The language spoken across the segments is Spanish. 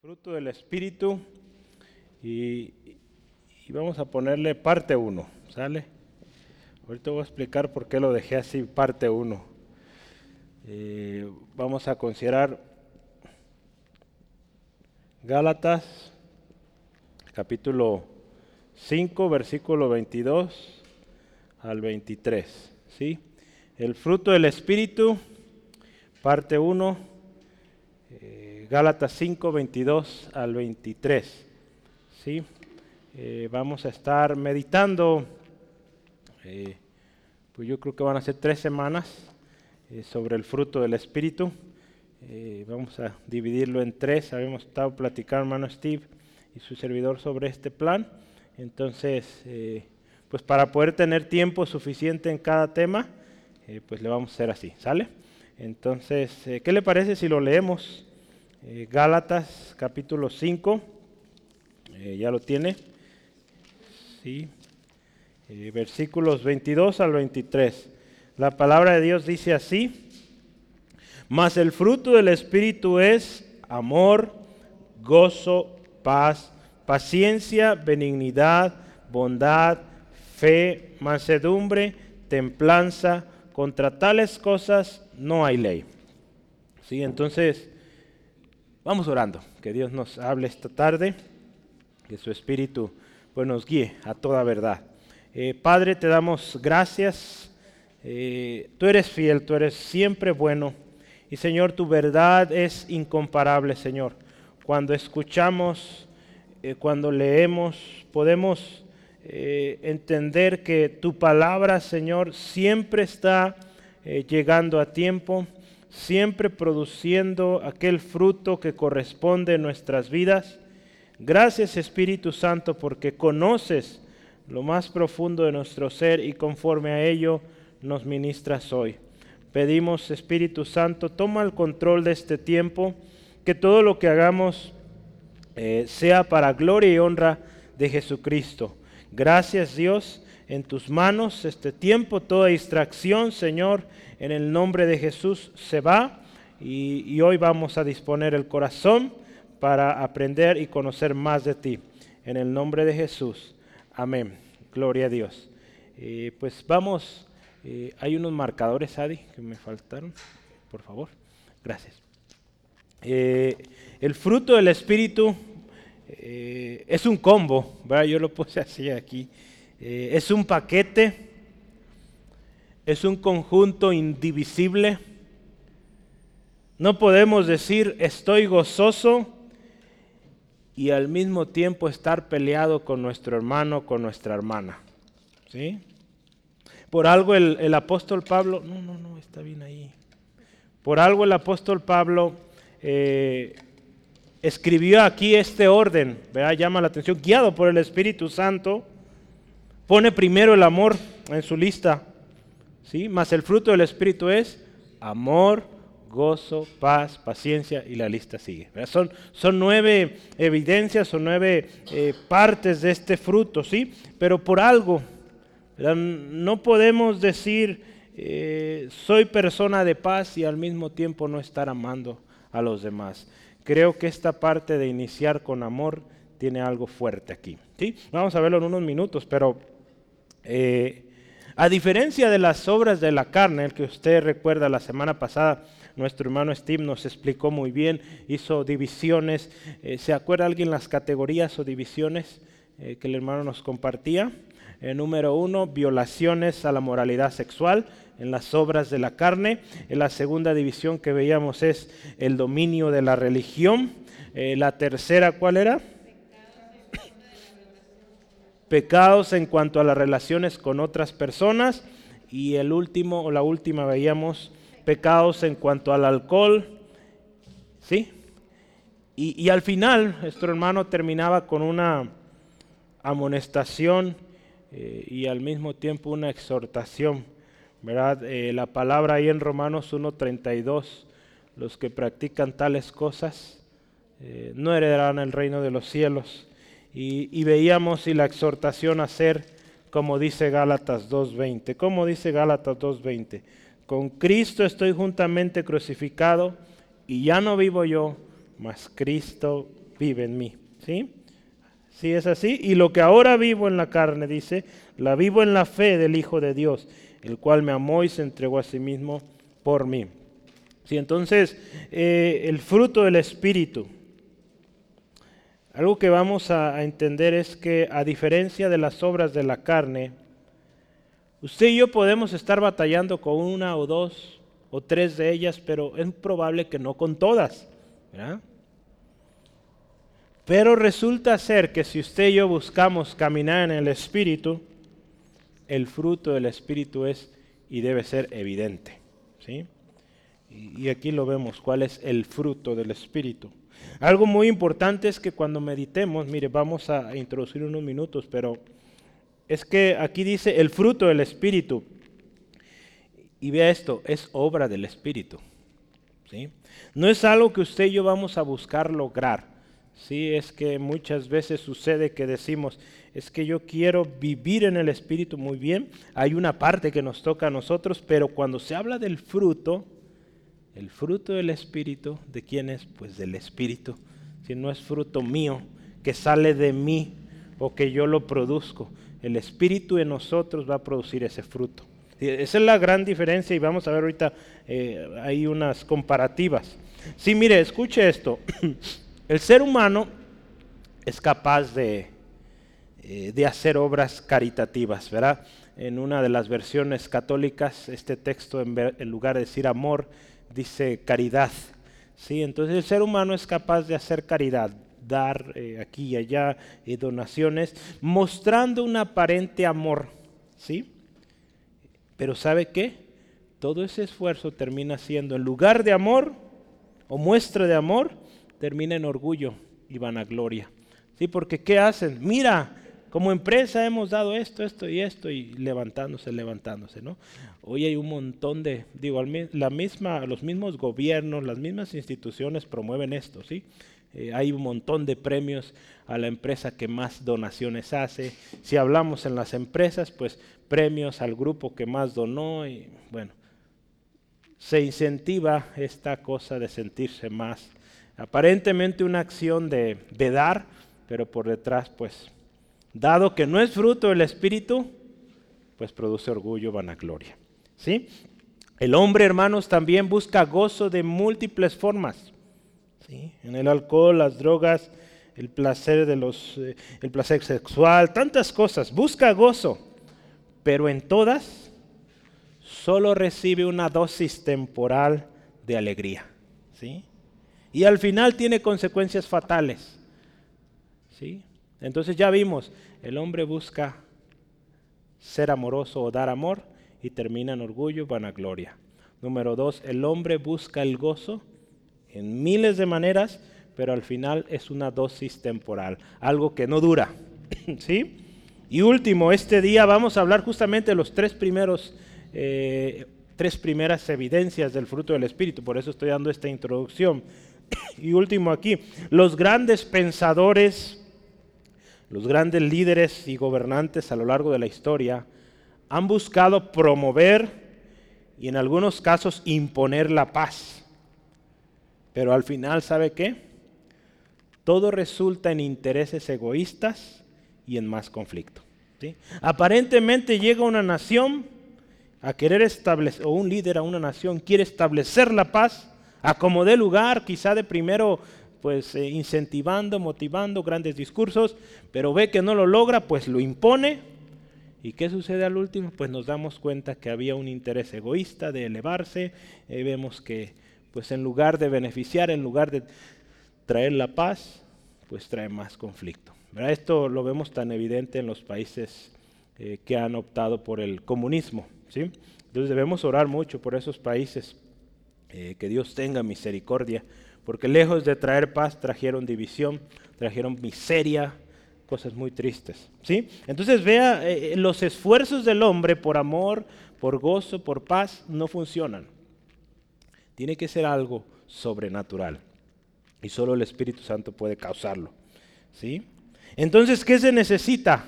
fruto del Espíritu y, vamos a ponerle parte 1, ¿sale? Ahorita voy a explicar por qué lo dejé así, parte 1. Eh, vamos a considerar Gálatas, capítulo 5, versículo 22 al 23, ¿sí? El fruto del Espíritu, parte 1 Gálatas 5, 22 al 23. ¿sí? Eh, vamos a estar meditando, eh, pues yo creo que van a ser tres semanas eh, sobre el fruto del Espíritu. vamos a dividirlo en tres. Habíamos estado platicando, hermano Steve y su servidor, sobre este plan. Entonces, pues para poder tener tiempo suficiente en cada tema, pues le vamos a hacer así, ¿sale? Entonces, ¿qué le parece si lo leemos? Eh, Gálatas capítulo 5, eh, ya lo tiene, sí, eh, versículos 22 al 23. La palabra de Dios dice así, mas el fruto del Espíritu es amor, gozo, paz, paciencia, benignidad, bondad, fe, mansedumbre, templanza. Contra tales cosas no hay ley. Sí, entonces Vamos orando, que Dios nos hable esta tarde, que su Espíritu pues, nos guíe a toda verdad. Eh, Padre, te damos gracias. Eh, tú eres fiel, tú eres siempre bueno. Y Señor, tu verdad es incomparable, Señor. Cuando escuchamos, eh, cuando leemos, podemos entender que tu palabra, Señor, siempre está llegando a tiempo siempre produciendo aquel fruto que corresponde en nuestras vidas. Gracias Espíritu Santo porque conoces lo más profundo de nuestro ser y conforme a ello nos ministras hoy. Pedimos Espíritu Santo, toma el control de este tiempo, que todo lo que hagamos eh, sea para gloria y honra de Jesucristo. Gracias Dios, en tus manos este tiempo, toda distracción, Señor, en el nombre de Jesús se va y, hoy vamos a disponer el corazón para aprender y conocer más de ti. En el nombre de Jesús. Amén. Gloria a Dios. Eh, pues vamos, eh, hay unos marcadores, Adi, que me faltaron. Por favor. Gracias. Eh, el fruto del Espíritu es un combo, ¿verdad? yo lo puse así aquí. Es un paquete es un conjunto indivisible. No podemos decir estoy gozoso y al mismo tiempo estar peleado con nuestro hermano, con nuestra hermana. ¿Sí? Por algo el, apóstol Pablo, no, no, no, está bien ahí. Por algo el apóstol Pablo eh, escribió aquí este orden, ¿verdad? llama la atención, guiado por el Espíritu Santo, pone primero el amor en su lista. ¿sí? Más el fruto del Espíritu es amor, gozo, paz, paciencia y la lista sigue. Son, son, nueve evidencias, son nueve eh, partes de este fruto, ¿sí? Pero por algo, no podemos decir eh, soy persona de paz y al mismo tiempo no estar amando a los demás. Creo que esta parte de iniciar con amor tiene algo fuerte aquí. ¿sí? Vamos a verlo en unos minutos, pero eh, a diferencia de las obras de la carne, el que usted recuerda la semana pasada, nuestro hermano Steve nos explicó muy bien, hizo divisiones. Eh, ¿Se acuerda alguien las categorías o divisiones eh, que el hermano nos compartía? Número uno, violaciones a la moralidad sexual en las obras de la carne. En la segunda división que veíamos es el dominio de la religión. la tercera, ¿cuál era? Pecados en cuanto a las relaciones con otras personas y el último o la última veíamos pecados en cuanto al alcohol, ¿sí? Y, al final, nuestro hermano terminaba con una amonestación eh, y al mismo tiempo una exhortación, ¿verdad? Eh, la palabra ahí en Romanos 1.32, los que practican tales cosas eh, no heredarán el reino de los cielos. Y, veíamos y la exhortación a ser como dice Gálatas 2.20. ¿Cómo dice Gálatas 2.20? Con Cristo estoy juntamente crucificado y ya no vivo yo, mas Cristo vive en mí. ¿Sí? Sí es así. Y lo que ahora vivo en la carne, dice, la vivo en la fe del Hijo de Dios, el cual me amó y se entregó a sí mismo por mí. Sí, entonces, eh, el fruto del Espíritu. Algo que vamos a entender es que a diferencia de las obras de la carne, usted y yo podemos estar batallando con una o dos o tres de ellas, pero es probable que no con todas. Pero resulta ser que si usted y yo buscamos caminar en el Espíritu, el fruto del Espíritu es y debe ser evidente. ¿sí? Y aquí lo vemos, cuál es el fruto del Espíritu. Algo muy importante es que cuando meditemos, mire, vamos a introducir unos minutos, pero es que aquí dice el fruto del Espíritu. Y vea esto, es obra del Espíritu. ¿sí? No es algo que usted y yo vamos a buscar lograr. Sí, es que muchas veces sucede que decimos, es que yo quiero vivir en el Espíritu muy bien. Hay una parte que nos toca a nosotros, pero cuando se habla del fruto, el fruto del Espíritu, ¿de quién es? Pues del Espíritu. Si no es fruto mío, que sale de mí o que yo lo produzco. El Espíritu en nosotros va a producir ese fruto. Esa es la gran diferencia y vamos a ver ahorita, eh, hay unas comparativas. Sí, mire, escuche esto. El ser humano es capaz de, eh, de hacer obras caritativas, ¿verdad? En una de las versiones católicas, este texto en lugar de decir amor, dice caridad. ¿sí? Entonces el ser humano es capaz de hacer caridad, dar eh, aquí y allá eh, donaciones, mostrando un aparente amor. ¿sí? Pero ¿sabe qué? Todo ese esfuerzo termina siendo, en lugar de amor o muestra de amor, termina en orgullo y vanagloria. ¿Sí? Porque ¿qué hacen? Mira, como empresa hemos dado esto, esto y esto, y levantándose, levantándose, ¿no? Hoy hay un montón de, digo, la misma, los mismos gobiernos, las mismas instituciones promueven esto, ¿sí? Eh, hay un montón de premios a la empresa que más donaciones hace. Si hablamos en las empresas, pues premios al grupo que más donó y bueno, se incentiva esta cosa de sentirse más. Aparentemente una acción de, de dar, pero por detrás pues dado que no es fruto del Espíritu, pues produce orgullo, vanagloria. ¿Sí? El hombre, hermanos, también busca gozo de múltiples formas. ¿sí? En el alcohol, las drogas, el placer, de los, eh, el placer sexual, tantas cosas. Busca gozo, pero en todas solo recibe una dosis temporal de alegría. ¿sí? Y al final tiene consecuencias fatales. ¿sí? Entonces ya vimos, el hombre busca ser amoroso o dar amor y termina en orgullo y vanagloria. Número dos, el hombre busca el gozo en miles de maneras, pero al final es una dosis temporal, algo que no dura. ¿Sí? Y último, este día vamos a hablar justamente de los tres primeros, eh, tres primeras evidencias del fruto del Espíritu, por eso estoy dando esta introducción. Y último aquí, los grandes pensadores los grandes líderes y gobernantes a lo largo de la historia han buscado promover y en algunos casos imponer la paz. Pero al final, ¿sabe qué? Todo resulta en intereses egoístas y en más conflicto. Aparentemente llega una nación a querer establecer, o un líder a una nación quiere establecer la paz, a como lugar, quizá de primero pues eh, incentivando, motivando grandes discursos, pero ve que no lo logra, pues lo impone. ¿Y qué sucede al último? Pues nos damos cuenta que había un interés egoísta de elevarse, eh, vemos que pues en lugar de beneficiar, en lugar de traer la paz, pues trae más conflicto. Esto lo vemos tan evidente en los países eh, que han optado por el comunismo. ¿sí? Entonces debemos orar mucho por esos países, que Dios tenga misericordia porque lejos de traer paz trajeron división, trajeron miseria, cosas muy tristes. ¿sí? Entonces vea, eh, los esfuerzos del hombre por amor, por gozo, por paz, no funcionan. Tiene que ser algo sobrenatural. Y solo el Espíritu Santo puede causarlo. ¿sí? Entonces, ¿qué se necesita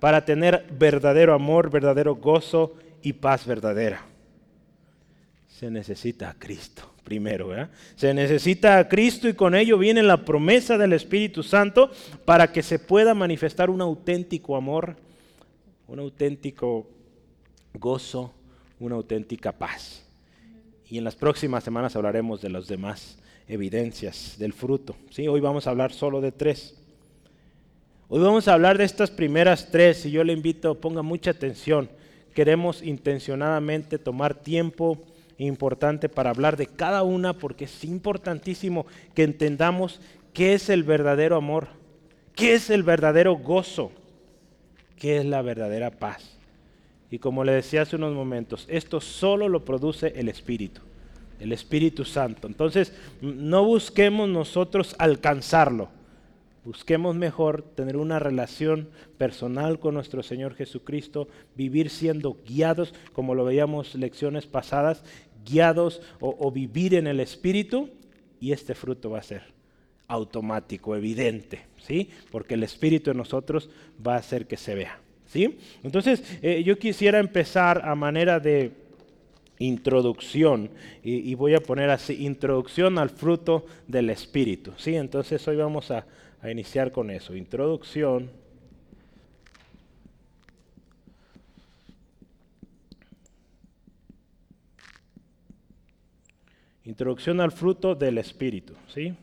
para tener verdadero amor, verdadero gozo y paz verdadera? Se necesita a Cristo primero. Se necesita a Cristo y con ello viene la promesa del Espíritu Santo para que se pueda manifestar un auténtico amor, un auténtico gozo, una auténtica paz. Y en las próximas semanas hablaremos de las demás evidencias del fruto. ¿sí? Hoy vamos a hablar solo de tres. Hoy vamos a hablar de estas primeras tres y yo le invito, ponga mucha atención. Queremos intencionadamente tomar tiempo importante para hablar de cada una porque es importantísimo que entendamos qué es el verdadero amor, qué es el verdadero gozo, qué es la verdadera paz. Y como le decía hace unos momentos, esto solo lo produce el Espíritu, el Espíritu Santo. Entonces, no busquemos nosotros alcanzarlo. Busquemos mejor tener una relación personal con nuestro Señor Jesucristo, vivir siendo guiados, como lo veíamos lecciones pasadas, guiados o, vivir en el Espíritu, y este fruto va a ser automático, evidente, ¿sí? Porque el Espíritu en nosotros va a hacer que se vea, ¿sí? Entonces, eh, yo quisiera empezar a manera de introducción, y, y, voy a poner así, introducción al fruto del Espíritu, ¿sí? Entonces, hoy vamos a, a iniciar con eso, introducción Introducción al fruto del Espíritu, ¿sí?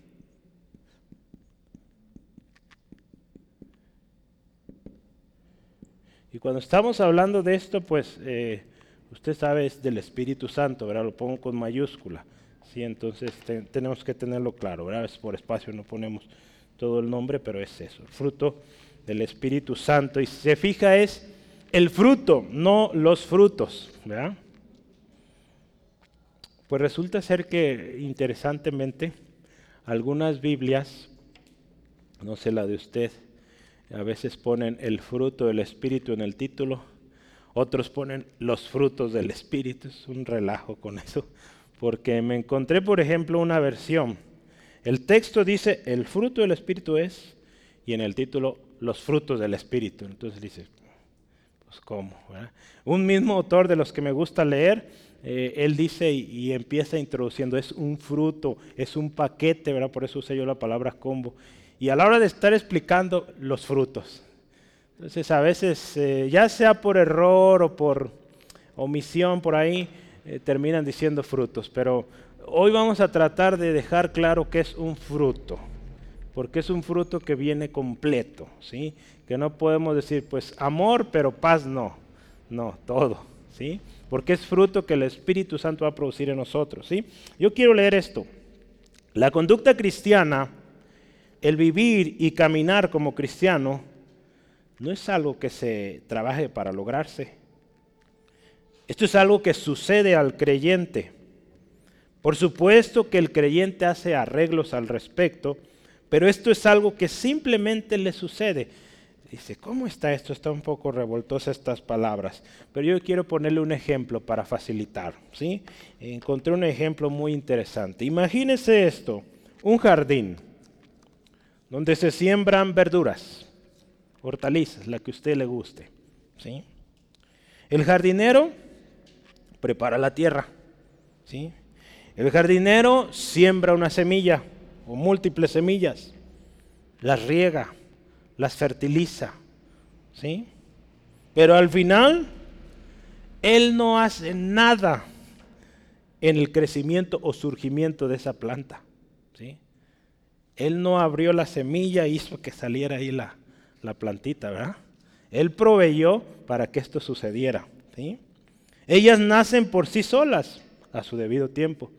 Y cuando estamos hablando de esto, pues eh, usted sabe es del Espíritu Santo, ¿verdad? Lo pongo con mayúscula, ¿sí? Entonces tenemos que tenerlo claro, ¿verdad? Es por espacio no ponemos todo el nombre, pero es eso, fruto del Espíritu Santo. Y si se fija es el fruto, no los frutos. Pues resulta ser que, interesantemente, algunas Biblias, no sé la de usted, a veces ponen el fruto del Espíritu en el título, otros ponen los frutos del Espíritu, es un relajo con eso, porque me encontré, por ejemplo, una versión. El texto dice, el fruto del Espíritu es, y en el título, los frutos del Espíritu. Entonces dice, pues cómo. Un mismo autor de los que me gusta leer eh, él dice y, empieza introduciendo, es un fruto, es un paquete, ¿verdad? Por eso usé yo la palabra combo. Y a la hora de estar explicando los frutos. Entonces a veces, eh, ya sea por error o por omisión por ahí, eh, terminan diciendo frutos. Pero hoy vamos a tratar de dejar claro que es un fruto. Porque es un fruto que viene completo, ¿sí? Que no podemos decir, pues amor, pero paz no. No, todo, ¿sí? porque es fruto que el Espíritu Santo va a producir en nosotros. ¿sí? Yo quiero leer esto. La conducta cristiana, el vivir y caminar como cristiano, no es algo que se trabaje para lograrse. Esto es algo que sucede al creyente. Por supuesto que el creyente hace arreglos al respecto, pero esto es algo que simplemente le sucede. Dice, ¿cómo está esto? Está un poco revoltosa estas palabras, pero yo quiero ponerle un ejemplo para facilitar. ¿sí? Encontré un ejemplo muy interesante. Imagínese esto, un jardín donde se siembran verduras, hortalizas, la que a usted le guste. ¿sí? El jardinero prepara la tierra. ¿sí? El jardinero siembra una semilla o múltiples semillas, las riega las fertiliza. ¿Sí? Pero al final, Él no hace nada en el crecimiento o surgimiento de esa planta. ¿sí? Él no abrió la semilla e hizo que saliera ahí la, la plantita, ¿verdad? Él proveyó para que esto sucediera. ¿sí? Ellas nacen por sí solas a su debido tiempo.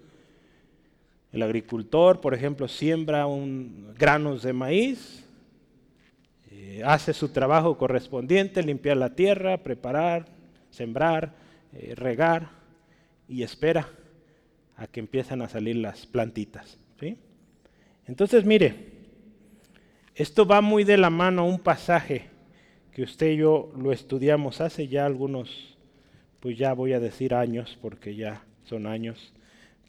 El agricultor, por ejemplo, siembra un, granos de maíz, eh, hace su trabajo correspondiente, limpiar la tierra, preparar, sembrar, eh, regar y espera a que empiecen a salir las plantitas. Entonces, mire, esto va muy de la mano a un pasaje que usted y yo lo estudiamos hace ya algunos, pues ya voy a decir años, porque ya son años.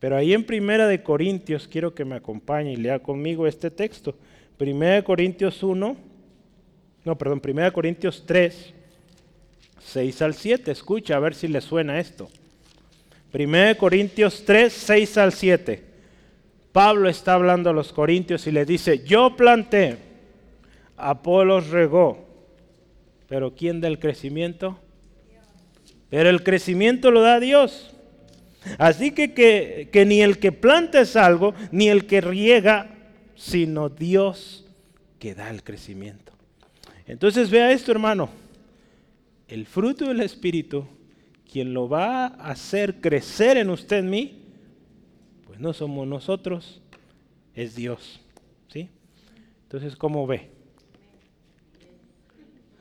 Pero ahí en Primera de Corintios, quiero que me acompañe y lea conmigo este texto. Primera de Corintios 1, no, perdón, 1 Corintios 3, 6 al 7. Escucha a ver si le suena esto. 1 Corintios 3, 6 al 7. Pablo está hablando a los corintios y le dice, yo planté, Apolos regó, pero ¿quién da el crecimiento? Pero el crecimiento lo da Dios. Así que, que, que ni el que planta es algo, ni el que riega, sino Dios que da el crecimiento. Entonces vea esto, hermano. El fruto del Espíritu, quien lo va a hacer crecer en usted, en mí, pues no somos nosotros, es Dios. ¿sí? Entonces, ¿cómo ve?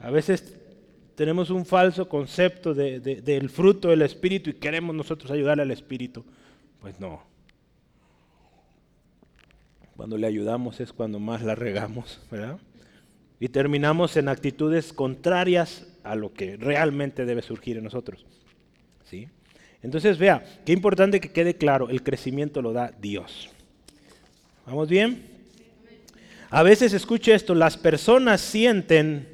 A veces tenemos un falso concepto del fruto del Espíritu y queremos nosotros ayudarle al Espíritu. Pues no. Cuando le ayudamos es cuando más la regamos, ¿verdad? Y terminamos en actitudes contrarias a lo que realmente debe surgir en nosotros. ¿Sí? Entonces, vea, qué importante que quede claro, el crecimiento lo da Dios. ¿Vamos bien? A veces escuche esto, las personas sienten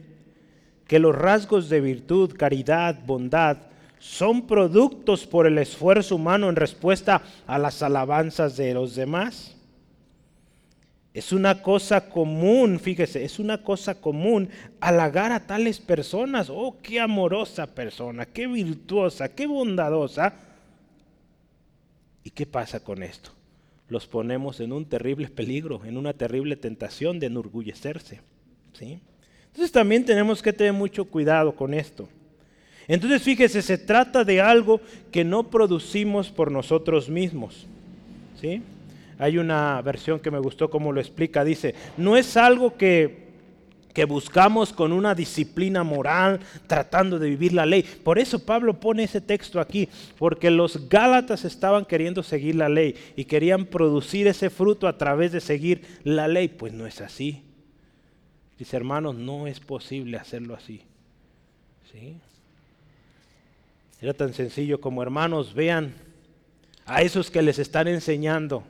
que los rasgos de virtud, caridad, bondad, son productos por el esfuerzo humano en respuesta a las alabanzas de los demás. Es una cosa común, fíjese, es una cosa común halagar a tales personas. Oh, qué amorosa persona, qué virtuosa, qué bondadosa. ¿Y qué pasa con esto? Los ponemos en un terrible peligro, en una terrible tentación de enorgullecerse. ¿sí? Entonces también tenemos que tener mucho cuidado con esto. Entonces fíjese, se trata de algo que no producimos por nosotros mismos. ¿sí? Hay una versión que me gustó como lo explica. Dice, no es algo que, que buscamos con una disciplina moral, tratando de vivir la ley. Por eso Pablo pone ese texto aquí, porque los Gálatas estaban queriendo seguir la ley y querían producir ese fruto a través de seguir la ley. Pues no es así. Dice, hermanos, no es posible hacerlo así. ¿Sí? Era tan sencillo como, hermanos, vean a esos que les están enseñando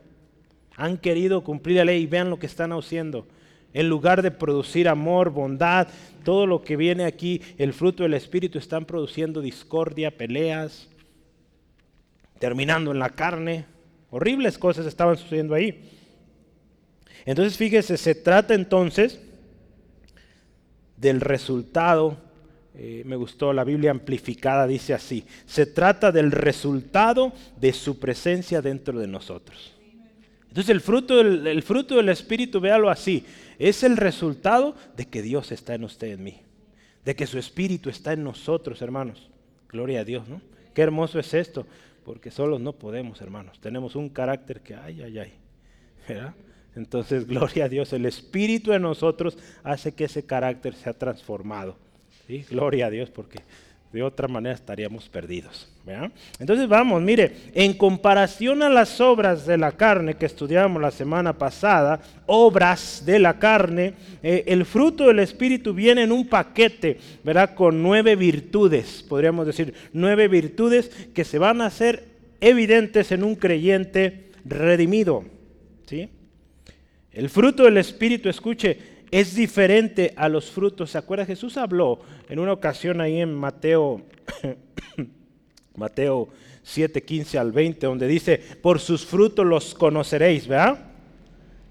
han querido cumplir la ley y vean lo que están haciendo. En lugar de producir amor, bondad, todo lo que viene aquí, el fruto del Espíritu, están produciendo discordia, peleas, terminando en la carne. Horribles cosas estaban sucediendo ahí. Entonces fíjese, se trata entonces del resultado, eh, me gustó la Biblia amplificada, dice así, se trata del resultado de su presencia dentro de nosotros. Entonces el fruto, del, fruto del Espíritu, véalo así, es el resultado de que Dios está en usted, en mí, de que su Espíritu está en nosotros, hermanos. Gloria a Dios, ¿no? Qué hermoso es esto, porque solos no podemos, hermanos. Tenemos un carácter que, ay, ay, ay, ¿verdad? Entonces, gloria a Dios, el Espíritu en nosotros hace que ese carácter sea transformado. ¿sí? Gloria a Dios, porque de otra manera estaríamos perdidos. Entonces vamos, mire, en comparación a las obras de la carne que estudiamos la semana pasada, obras de la carne, eh, el fruto del Espíritu viene en un paquete, ¿verdad? Con nueve virtudes, podríamos decir, nueve virtudes que se van a hacer evidentes en un creyente redimido. ¿sí? El fruto del Espíritu, escuche, es diferente a los frutos. ¿Se acuerda? Jesús habló en una ocasión ahí en Mateo, Mateo 7, 15 al 20, donde dice, por sus frutos los conoceréis, ¿verdad?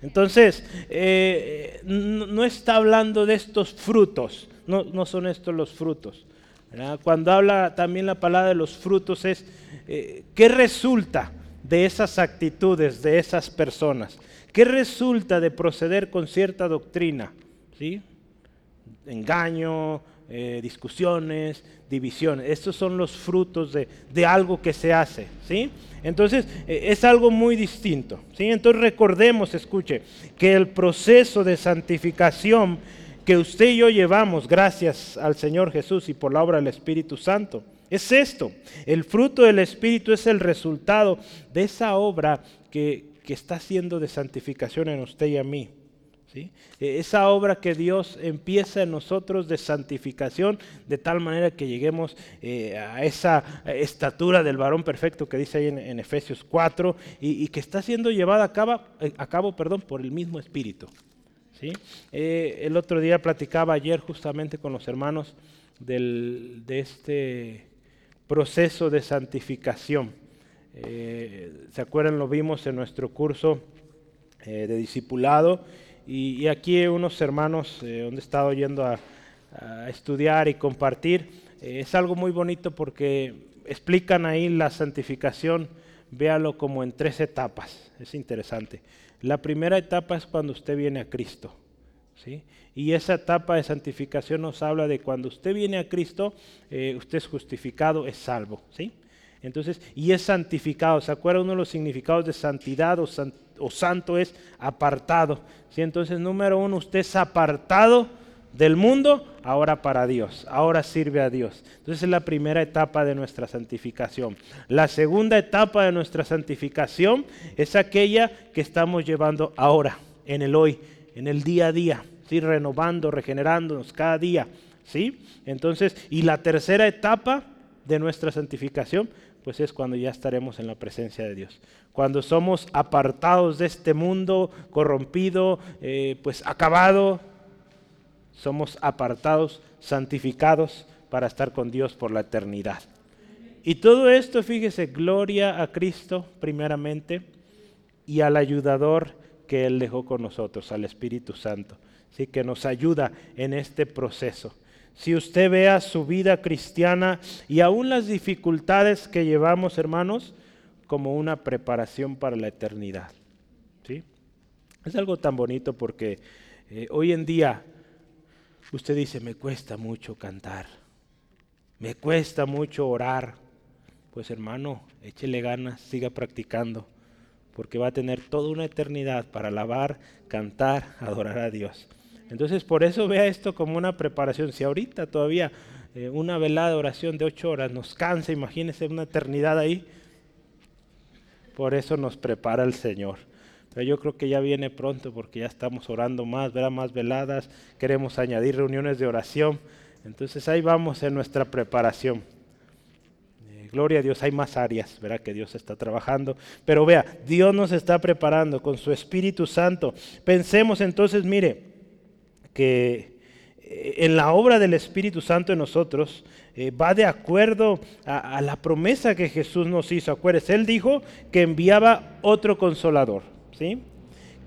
Entonces, eh, no, está hablando de estos frutos, no, no son estos los frutos. Cuando habla también la palabra de los frutos es, eh, ¿qué resulta de esas actitudes, de esas personas? ¿Qué resulta de proceder con cierta doctrina? ¿Sí? Engaño, eh, discusiones, divisiones. Estos son los frutos de, algo que se hace. ¿sí? Entonces, eh, es algo muy distinto. ¿sí? Entonces, recordemos, escuche, que el proceso de santificación que usted y yo llevamos, gracias al Señor Jesús y por la obra del Espíritu Santo, es esto. El fruto del Espíritu es el resultado de esa obra que, que está haciendo de santificación en usted y a mí. ¿sí? E, esa obra que Dios empieza en nosotros de santificación, de tal manera que lleguemos eh, a esa estatura del varón perfecto que dice ahí en, Efesios 4 y, que está siendo llevada a cabo, eh, a cabo perdón, por el mismo Espíritu. ¿sí? Eh, el otro día platicaba ayer justamente con los hermanos del, de este proceso de santificación. Eh, ¿Se acuerdan? Lo vimos en nuestro curso de discipulado. Y, aquí unos hermanos donde he estado yendo a, estudiar y compartir, es algo muy bonito porque explican ahí la santificación, véalo como en tres etapas, es interesante. La primera etapa es cuando usted viene a Cristo. ¿sí? Y esa etapa de santificación nos habla de cuando usted viene a Cristo, eh, usted es justificado, es salvo. ¿sí? Entonces, y es santificado. ¿Se acuerda uno de los significados de santidad o, santo es apartado? ¿sí? Entonces, número uno, usted es apartado del mundo, ahora para Dios, ahora sirve a Dios. Entonces es la primera etapa de nuestra santificación. La segunda etapa de nuestra santificación es aquella que estamos llevando ahora, en el hoy, en el día a día, ¿sí? renovando, regenerándonos cada día. ¿sí? Entonces, y la tercera etapa de nuestra santificación, pues es cuando ya estaremos en la presencia de Dios. Cuando somos apartados de este mundo corrompido, eh, pues acabado, somos apartados, santificados para estar con Dios por la eternidad. Y todo esto, fíjese, gloria a Cristo primeramente y al ayudador que Él dejó con nosotros, al Espíritu Santo, ¿sí? que nos ayuda en este proceso. Si usted vea su vida cristiana y aún las dificultades que llevamos, hermanos, como una preparación para la eternidad. ¿sí? Es algo tan bonito porque eh, hoy en día Usted dice, me cuesta mucho cantar, me cuesta mucho orar. Pues hermano, échele ganas, siga practicando, porque va a tener toda una eternidad para alabar, cantar, adorar a Dios. Entonces por eso vea esto como una preparación. Si ahorita todavía eh, una velada de oración de ocho horas nos cansa, imagínese una eternidad ahí. Por eso nos prepara el Señor yo creo que ya viene pronto porque ya estamos orando más, verá más veladas, queremos añadir reuniones de oración. Entonces ahí vamos en nuestra preparación. Eh, gloria a Dios, hay más áreas, verá que Dios está trabajando. Pero vea, Dios nos está preparando con su Espíritu Santo. Pensemos entonces, mire, que eh, en la obra del Espíritu Santo en nosotros eh, va de acuerdo a, la promesa que Jesús nos hizo. Acuérdense, Él dijo que enviaba otro consolador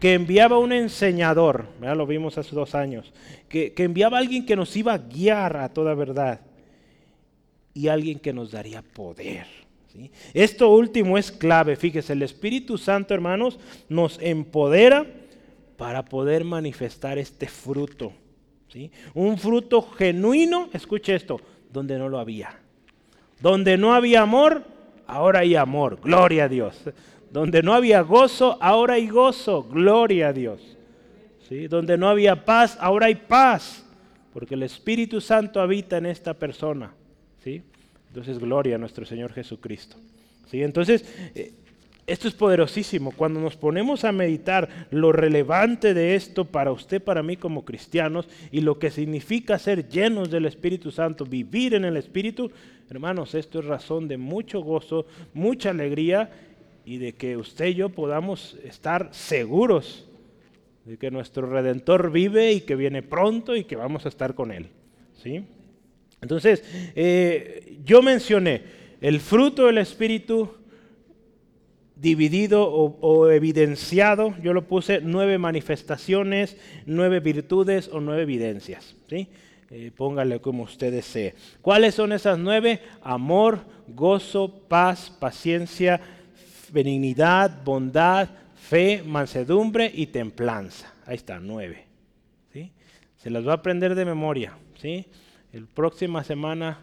que enviaba un enseñador, ¿ya? lo vimos hace dos años, que, enviaba a alguien que nos iba a guiar a toda verdad y alguien que nos daría poder. Esto último es clave, fíjese, el Espíritu Santo, hermanos, nos empodera para poder manifestar este fruto. ¿sí? Un fruto genuino, escuche esto, donde no lo había. Donde no había amor, ahora hay amor, gloria a Dios. Donde no había gozo, ahora hay gozo. Gloria a Dios. ¿Sí? Donde no había paz, ahora hay paz. Porque el Espíritu Santo habita en esta persona. ¿Sí? Entonces, gloria a nuestro Señor Jesucristo. ¿Sí? Entonces, eh, esto es poderosísimo. Cuando nos ponemos a meditar lo relevante de esto para usted, para mí como cristianos, y lo que significa ser llenos del Espíritu Santo, vivir en el Espíritu, hermanos, esto es razón de mucho gozo, mucha alegría y de que usted y yo podamos estar seguros de que nuestro Redentor vive y que viene pronto y que vamos a estar con Él. ¿sí? Entonces, eh, yo mencioné el fruto del Espíritu dividido o, evidenciado, yo lo puse nueve manifestaciones, nueve virtudes o nueve evidencias. ¿sí? Eh, póngale como usted desee. ¿Cuáles son esas nueve? Amor, gozo, paz, paciencia, benignidad, bondad, fe, mansedumbre y templanza. Ahí está, nueve. ¿sí? Se las va a aprender de memoria. ¿sí? El próxima semana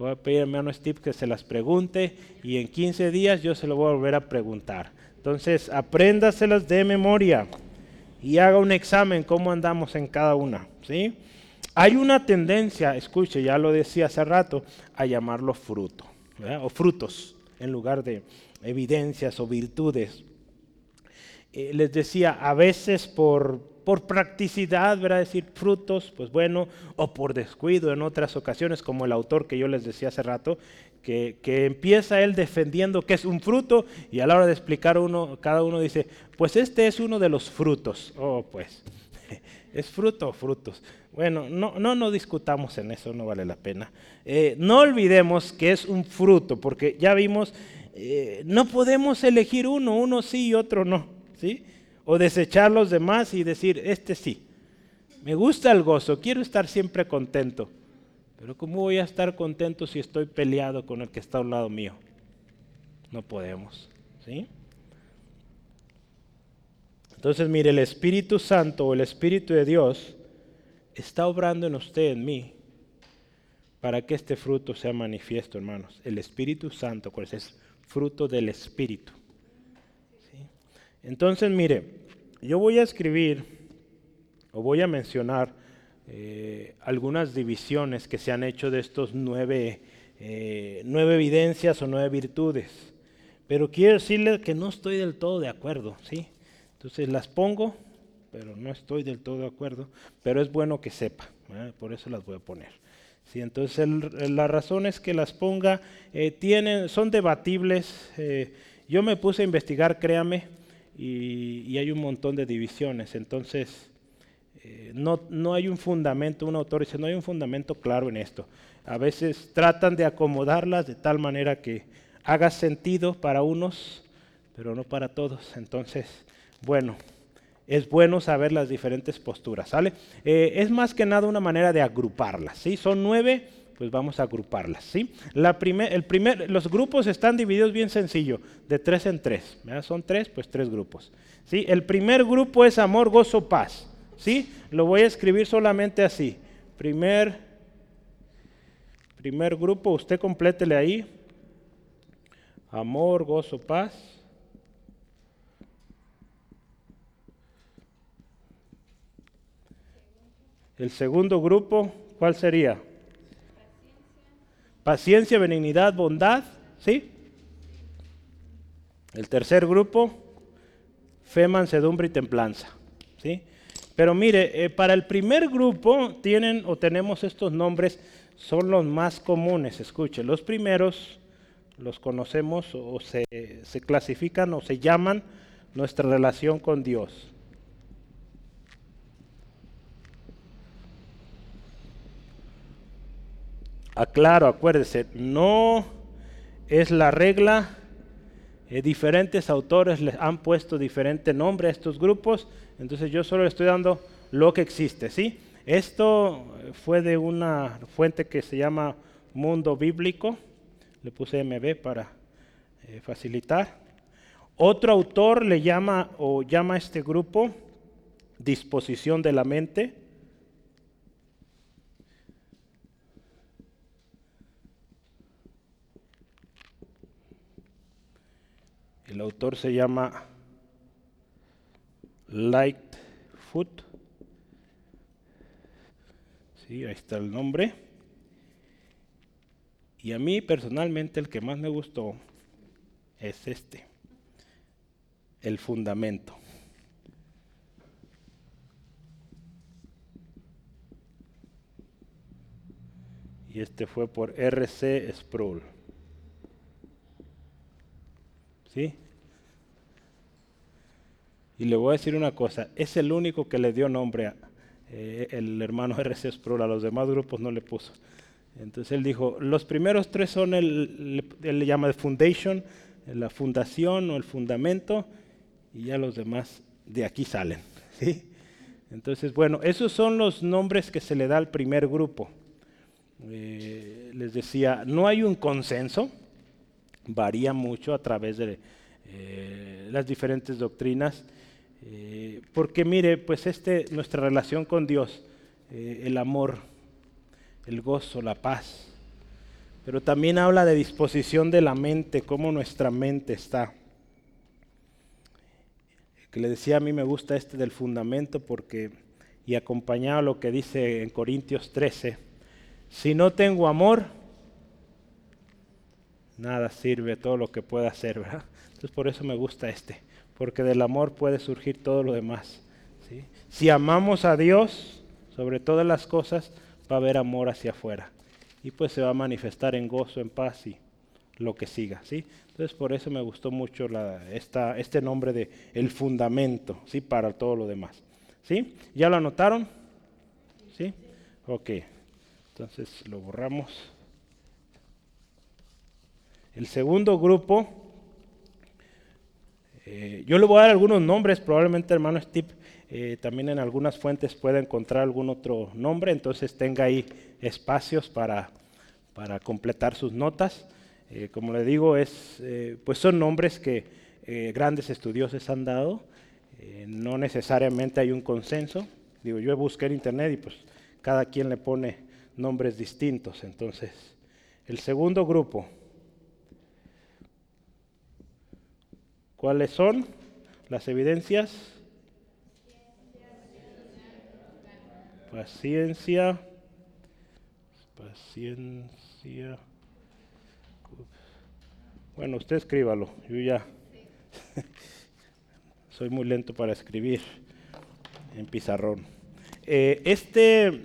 voy a pedir a hermano Steve que se las pregunte y en 15 días yo se lo voy a volver a preguntar. Entonces, apréndaselas de memoria y haga un examen cómo andamos en cada una. ¿sí? Hay una tendencia, escuche, ya lo decía hace rato, a llamarlo fruto o frutos en lugar de evidencias o virtudes. Eh, les decía, a veces por, por practicidad, ¿verdad? Decir frutos, pues bueno, o por descuido en otras ocasiones, como el autor que yo les decía hace rato, que, que, empieza él defendiendo que es un fruto y a la hora de explicar uno, cada uno dice, pues este es uno de los frutos. Oh, pues, ¿es fruto o frutos? Bueno, no, no, no discutamos en eso, no vale la pena. Eh, no olvidemos que es un fruto, porque ya vimos eh, no podemos elegir uno, uno sí y otro no, ¿sí? O desechar los demás y decir, este sí. Me gusta el gozo, quiero estar siempre contento. Pero ¿cómo voy a estar contento si estoy peleado con el que está a un lado mío? No podemos, ¿sí? Entonces, mire, el Espíritu Santo o el Espíritu de Dios está obrando en usted, en mí, para que este fruto sea manifiesto, hermanos. El Espíritu Santo, pues es fruto del Espíritu. Entonces, mire, yo voy a escribir o voy a mencionar eh, algunas divisiones que se han hecho de estos nueve, eh, nueve evidencias o nueve virtudes. Pero quiero decirle que no estoy del todo de acuerdo, ¿sí? Entonces las pongo, pero no estoy del todo de acuerdo, pero es bueno que sepa, por eso las voy a poner. Sí, entonces la razón es que las ponga, eh, tienen, son debatibles. Eh, yo me puse a investigar, créame, y, hay un montón de divisiones. Entonces, eh, no, no hay un fundamento, un autor dice, no hay un fundamento claro en esto. A veces tratan de acomodarlas de tal manera que haga sentido para unos, pero no para todos. Entonces, bueno, es bueno saber las diferentes posturas, ¿sale? Eh, es más que nada una manera de agruparlas, ¿sí? Son nueve, pues vamos a agruparlas, ¿sí? La el primer, los grupos están divididos bien sencillo, de tres en tres, Son tres, pues tres grupos, ¿sí? El primer grupo es amor, gozo, paz, ¿sí? Lo voy a escribir solamente así. Primer, primer grupo, usted complétele ahí. Amor, gozo, paz. El segundo grupo, ¿cuál sería? Paciencia, benignidad, bondad, ¿sí? El tercer grupo, fe, mansedumbre y templanza, ¿sí? Pero mire, eh, para el primer grupo tienen o tenemos estos nombres, son los más comunes, escuche, los primeros los conocemos o se, se clasifican o se llaman nuestra relación con Dios. Aclaro, acuérdese, no es la regla. Eh, diferentes autores les han puesto diferente nombre a estos grupos, entonces yo solo estoy dando lo que existe, ¿sí? Esto fue de una fuente que se llama Mundo Bíblico, le puse MB para eh, facilitar. Otro autor le llama o llama a este grupo disposición de la mente. El autor se llama Lightfoot. Sí, ahí está el nombre. Y a mí personalmente el que más me gustó es este, el fundamento. Y este fue por R.C. Sproul. ¿Sí? Y le voy a decir una cosa, es el único que le dio nombre a eh, el hermano R.C. Sproul, a los demás grupos no le puso. Entonces él dijo, los primeros tres son, el, él le llama de foundation, la fundación o el fundamento, y ya los demás de aquí salen. ¿sí? Entonces, bueno, esos son los nombres que se le da al primer grupo. Eh, les decía, no hay un consenso, varía mucho a través de eh, las diferentes doctrinas. Eh, porque mire, pues este, nuestra relación con Dios, eh, el amor, el gozo, la paz, pero también habla de disposición de la mente, cómo nuestra mente está. Que le decía a mí me gusta este del fundamento porque, y acompañado a lo que dice en Corintios 13, si no tengo amor, nada sirve todo lo que pueda hacer, ¿verdad? Entonces por eso me gusta este, porque del amor puede surgir todo lo demás. Si amamos a Dios sobre todas las cosas, va a haber amor hacia afuera. Y pues se va a manifestar en gozo, en paz y lo que siga. ¿sí? Entonces por eso me gustó mucho esta, este nombre de el fundamento, ¿sí? para todo lo demás. ¿sí? ¿Ya lo anotaron? ¿Sí? Ok. Entonces lo borramos El segundo grupo, eh, yo le voy a dar algunos nombres, probablemente hermano Steve eh, también en algunas fuentes puede encontrar algún otro nombre, entonces tenga ahí espacios para, para completar sus notas. Eh, como le digo, es, pues son nombres que grandes estudiosos han dado, no necesariamente hay un consenso. Digo, yo busqué en internet y pues cada quien le pone nombres distintos. Entonces, el segundo grupo, ¿cuáles son las evidencias? Paciencia, paciencia. Bueno, usted escríbalo, yo ya soy muy lento para escribir en pizarrón. Eh, este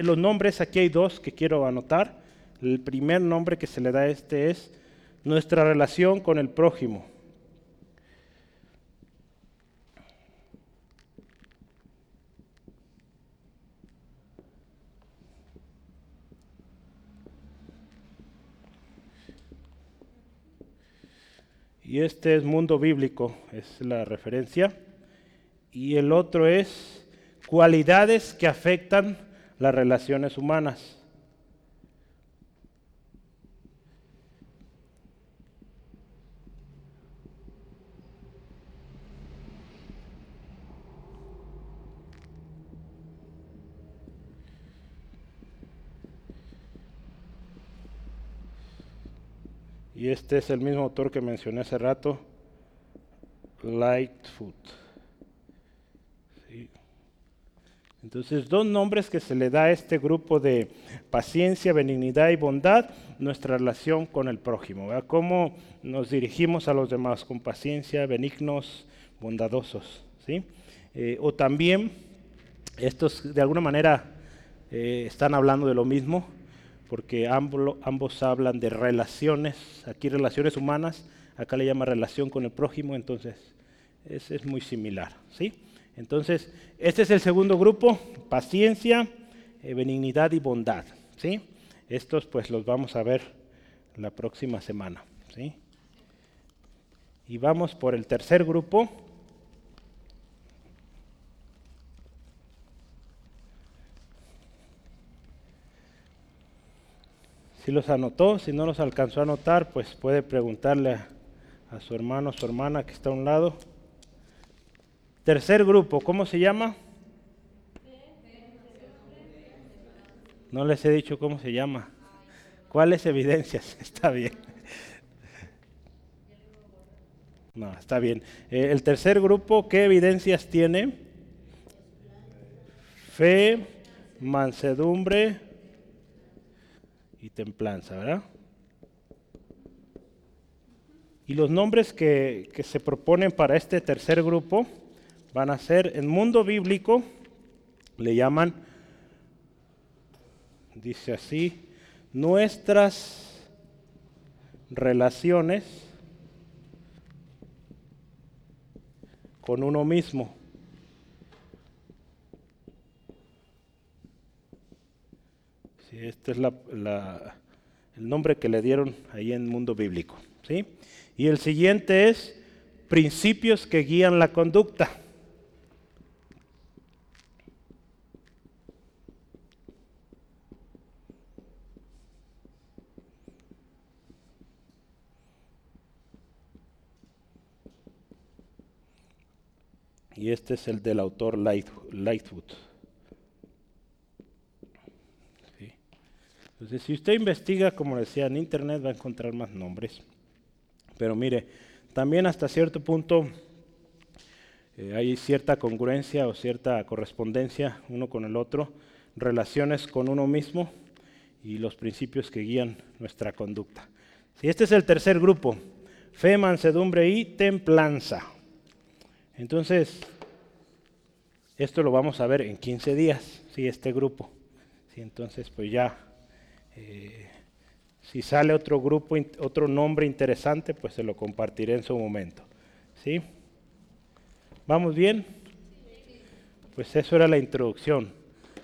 los nombres, aquí hay dos que quiero anotar. El primer nombre que se le da a este es nuestra relación con el prójimo. Y este es mundo bíblico, es la referencia. Y el otro es cualidades que afectan las relaciones humanas. Y este es el mismo autor que mencioné hace rato, Lightfoot. Entonces, dos nombres que se le da a este grupo de paciencia, benignidad y bondad, nuestra relación con el prójimo. Cómo nos dirigimos a los demás con paciencia, benignos, bondadosos. ¿sí? Eh, o también, estos de alguna manera eh, están hablando de lo mismo, porque ambos, hablan de relaciones, aquí relaciones humanas, acá le llama relación con el prójimo, entonces es, es muy similar. ¿sí? Entonces, este es el segundo grupo, paciencia, eh, benignidad y bondad. ¿sí? Estos pues los vamos a ver la próxima semana. ¿sí? Y vamos por el tercer grupo. Si los anotó, si no los alcanzó a anotar, pues puede preguntarle a, su hermano su hermana que está a un lado. Tercer grupo, ¿cómo se llama? No les he dicho cómo se llama. ¿Cuáles evidencias? Está bien. No, está bien. Eh, el tercer grupo, ¿qué evidencias tiene? Fe, mansedumbre y templanza, ¿verdad? Y los nombres que, que se proponen para este tercer grupo van a ser, en mundo bíblico, le llaman, dice así, nuestras relaciones con uno mismo. Sí, este es la, el nombre que le dieron ahí en mundo bíblico. ¿sí? Y el siguiente es principios que guían la conducta. y este es el del autor Lightfoot. Entonces, si usted investiga, como decía, en Internet va a encontrar más nombres. Pero mire, también hasta cierto punto eh, hay cierta congruencia o cierta correspondencia uno con el otro, relaciones con uno mismo y los principios que guían nuestra conducta. Si este es el tercer grupo, fe, mansedumbre y templanza. Entonces, esto lo vamos a ver en 15 días, ¿sí? este grupo. ¿sí? Entonces, pues ya, eh, si sale otro grupo, otro nombre interesante, pues se lo compartiré en su momento. ¿sí? ¿Vamos bien? Pues eso era la introducción.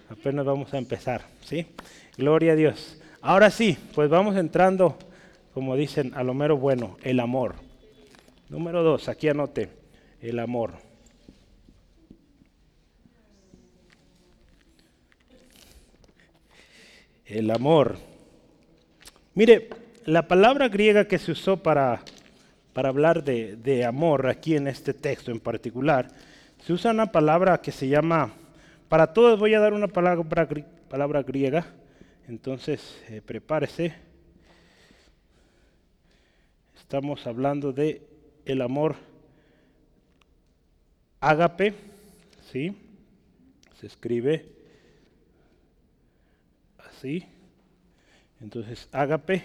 Apenas vamos a empezar. ¿sí? Gloria a Dios. Ahora sí, pues vamos entrando como dicen a lo mero bueno, el amor. Número dos, aquí anote, el amor. El amor. Mire, la palabra griega que se usó para, para hablar de, de amor aquí en este texto en particular, se usa una palabra que se llama, para todos voy a dar una palabra, palabra griega, entonces eh, prepárese. Estamos hablando de el amor ágape, ¿sí? Se escribe así. Entonces, ágape.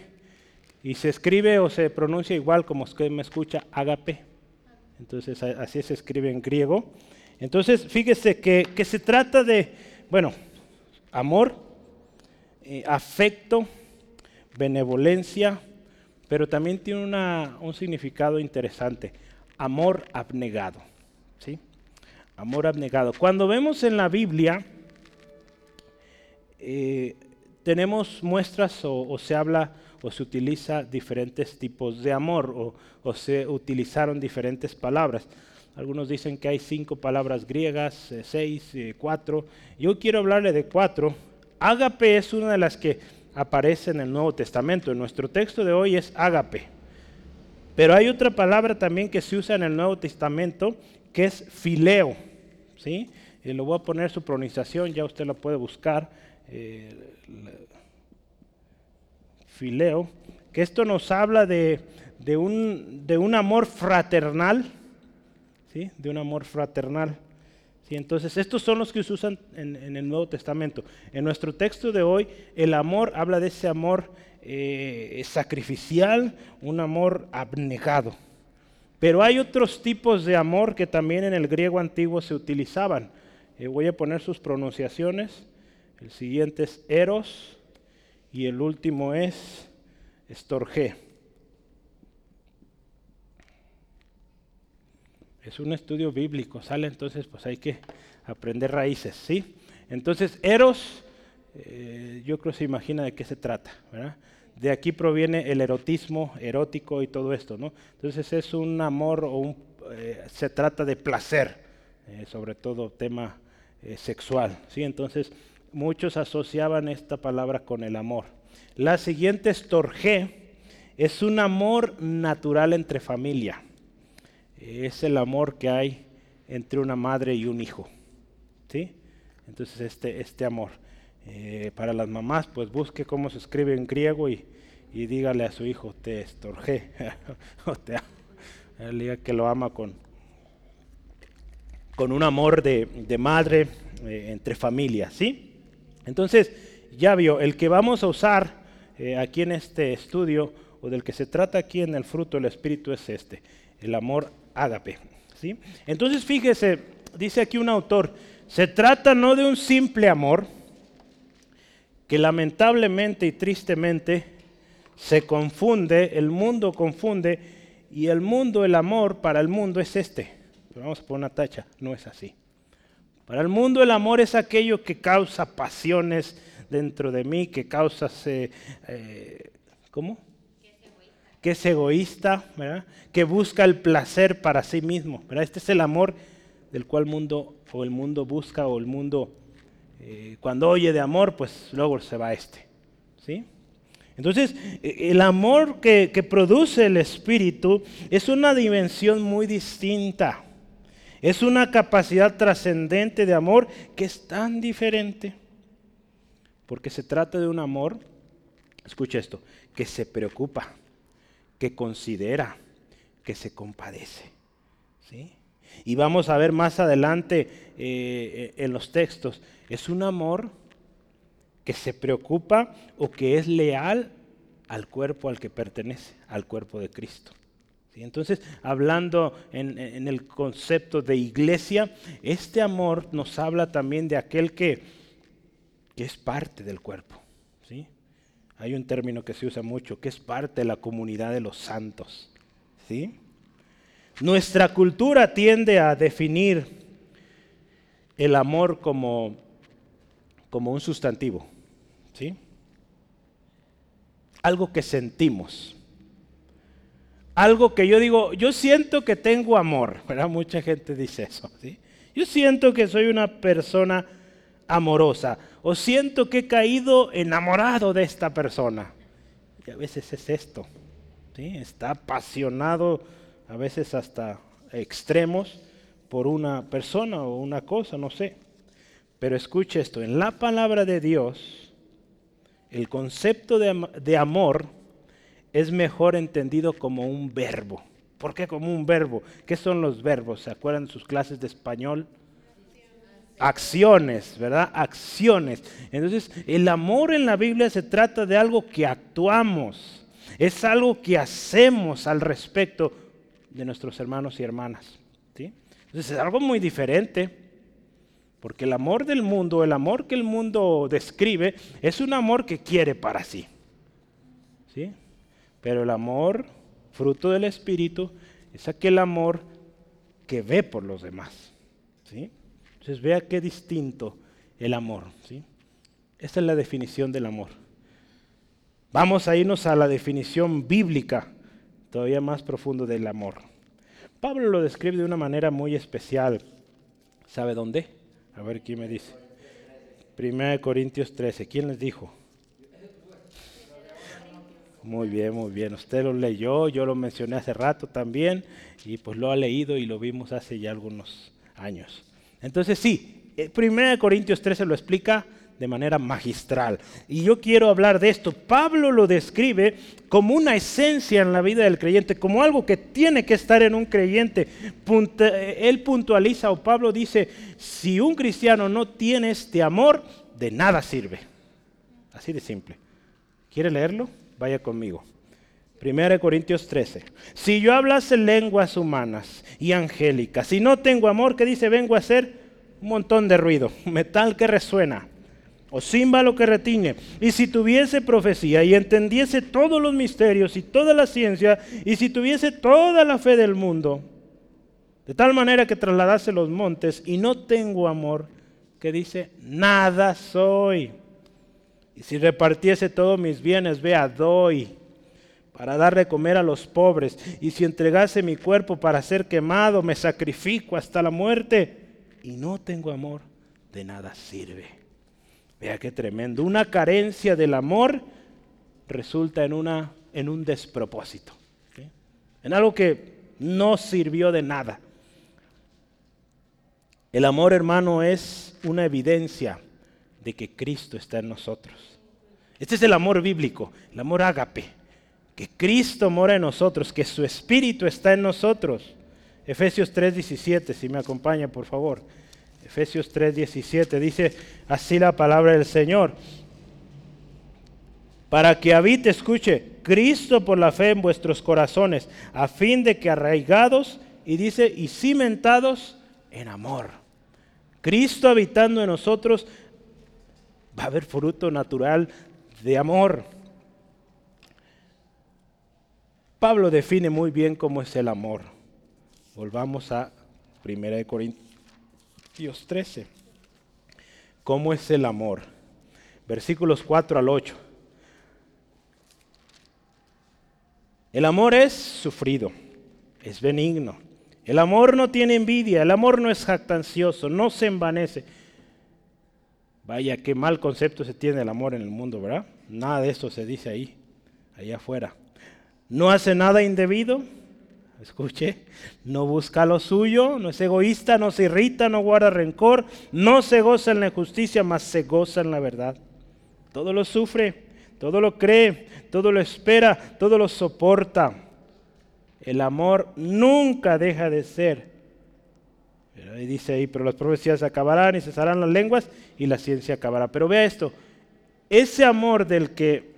Y se escribe o se pronuncia igual como usted me escucha, ágape. Entonces, así se escribe en griego. Entonces, fíjese que, se trata de, bueno, amor, eh, afecto, benevolencia, pero también tiene un significado interesante, amor abnegado. ¿sí? Amor abnegado. Cuando vemos en la Biblia, eh, tenemos muestras o, se habla o se utiliza diferentes tipos de amor o, se utilizaron diferentes palabras. Algunos dicen que hay cinco palabras griegas, eh, seis, eh, cuatro. Yo quiero hablarle de cuatro. Ágape es una de las que aparece en el Nuevo Testamento. En nuestro texto de hoy es ágape. Pero hay otra palabra también que se usa en el Nuevo Testamento que es fileo. ¿sí? Y lo voy a poner su pronunciación, ya usted la puede buscar. Fileo. Que esto nos habla de, de, un, de un amor fraternal de un amor fraternal. ¿sí? Entonces, estos son los que se usan en, el Nuevo Testamento. En nuestro texto de hoy, el amor habla de ese amor eh, sacrificial, un amor abnegado. Pero hay otros tipos de amor que también en el griego antiguo se utilizaban. Eh, voy a poner sus pronunciaciones. El siguiente es eros y el último es estorge. es un estudio bíblico, ¿sale? Entonces, pues hay que aprender raíces, ¿sí? Entonces, Eros, eh, yo creo que se imagina de qué se trata, ¿verdad? De aquí proviene el erotismo, erótico y todo esto, ¿no? Entonces es un amor o un, eh, se trata de placer, eh, sobre todo tema sexual, ¿sí? Entonces muchos asociaban esta palabra con el amor. La siguiente es torge, es un amor natural entre familia es el amor que hay entre una madre y un hijo. ¿sí? Entonces este, este amor. Eh, para las mamás, pues busque cómo se escribe en griego y, dígale a su hijo, te estorgé, o te diga que lo ama con, con un amor de, madre eh, entre familias, ¿sí? Entonces, ya vio, el que vamos a usar eh, aquí en este estudio, o del que se trata aquí en el fruto del Espíritu, es este, el amor ágape. ¿sí? Entonces fíjese, dice aquí un autor, se trata no de un simple amor, que lamentablemente y tristemente se confunde, el mundo confunde, y el mundo, el amor para el mundo es este. vamos a poner una tacha, no es así. Para el mundo el amor es aquello que causa pasiones dentro de mí, que causa, eh, ¿cómo? que es egoísta, que busca el placer para sí mismo. Este es el amor del cual el mundo o el mundo busca o el mundo eh, cuando oye de amor, pues luego se va este. ¿sí? Entonces, e, el amor que produce el Espíritu es una dimensión muy distinta. Es una capacidad trascendente de amor que es tan diferente. Porque se trata de un amor, escucha esto, que se preocupa que considera, que se compadece. ¿sí? Y vamos a ver más adelante eh, en los textos, es un amor que se preocupa o que es leal al cuerpo al que pertenece, al cuerpo de Cristo. Entonces, hablando en, en, el concepto de iglesia, este amor nos habla también de aquel que, que es parte del cuerpo. ¿sí? Hay un término que se usa mucho, que es parte de la comunidad de los santos. ¿sí? Nuestra cultura tiende a definir el amor como, como un sustantivo. ¿sí? Algo que sentimos. Algo que yo digo, yo siento que tengo amor. Mucha gente dice eso. Yo siento que soy una persona amorosa o siento que he caído enamorado de esta persona. Y a veces es esto. Está apasionado, a veces hasta extremos, por una persona o una cosa, no sé. Pero escuche esto, en la palabra de Dios, el concepto de, amor es mejor entendido como un verbo. ¿Por qué como un verbo? ¿Qué son los verbos? ¿Se acuerdan de sus clases de español? Acciones, ¿verdad? Acciones. Entonces, el amor en la Biblia se trata de algo que actuamos, es algo que hacemos al respecto de nuestros hermanos y hermanas. Entonces, es algo muy diferente. Porque el amor del mundo, el amor que el mundo describe, es un amor que quiere para sí. ¿Sí? Pero el amor, fruto del Espíritu, es aquel amor que ve por los demás. ¿Sí? Entonces vea qué distinto el amor. ¿sí? Esta es la definición del amor. Vamos a irnos a la definición bíblica, todavía más profundo del amor. Pablo lo describe de una manera muy especial. ¿Sabe dónde? A ver quién me dice. 1 Corintios 13. ¿Quién les dijo? Muy bien, muy bien. Usted lo leyó, yo lo mencioné hace rato también y pues lo ha leído y lo vimos hace ya algunos años. Entonces sí, 1 eh, Corintios 13 lo explica de manera magistral. Y yo quiero hablar de esto. Pablo lo describe como una esencia en la vida del creyente, como algo que tiene que estar en un creyente. Él puntualiza o Pablo dice, si un cristiano no tiene este amor, de nada sirve. Así de simple. ¿Quiere leerlo? Vaya conmigo. 1 Corintios 13. Si yo hablase lenguas humanas y angélicas, si no tengo amor, ¿qué dice? Vengo a hacer un montón de ruido, metal que resuena o címbalo que retiñe, y si tuviese profecía y entendiese todos los misterios y toda la ciencia, y si tuviese toda la fe del mundo, de tal manera que trasladase los montes y no tengo amor, que dice, nada soy. Y si repartiese todos mis bienes, vea, doy para darle comer a los pobres, y si entregase mi cuerpo para ser quemado, me sacrifico hasta la muerte, y no tengo amor, de nada sirve. Vea qué tremendo. Una carencia del amor resulta en, una, en un despropósito. En algo que no sirvió de nada. El amor, hermano, es una evidencia de que Cristo está en nosotros. Este es el amor bíblico, el amor ágape. Que Cristo mora en nosotros, que su Espíritu está en nosotros. Efesios 3:17, si me acompaña, por favor. Efesios 3:17 dice así la palabra del Señor. Para que habite, escuche, Cristo por la fe en vuestros corazones, a fin de que arraigados, y dice, y cimentados en amor. Cristo habitando en nosotros, va a haber fruto natural de amor. Pablo define muy bien cómo es el amor. Volvamos a 1 Corintios Dios 13. ¿Cómo es el amor? Versículos 4 al 8. El amor es sufrido, es benigno. El amor no tiene envidia, el amor no es jactancioso, no se envanece. Vaya, qué mal concepto se tiene del amor en el mundo, ¿verdad? Nada de esto se dice ahí, allá afuera. No hace nada indebido, escuche, no busca lo suyo, no es egoísta, no se irrita, no guarda rencor, no se goza en la justicia, mas se goza en la verdad. Todo lo sufre, todo lo cree, todo lo espera, todo lo soporta. El amor nunca deja de ser. Y dice ahí, pero las profecías acabarán y cesarán las lenguas y la ciencia acabará. Pero vea esto, ese amor del que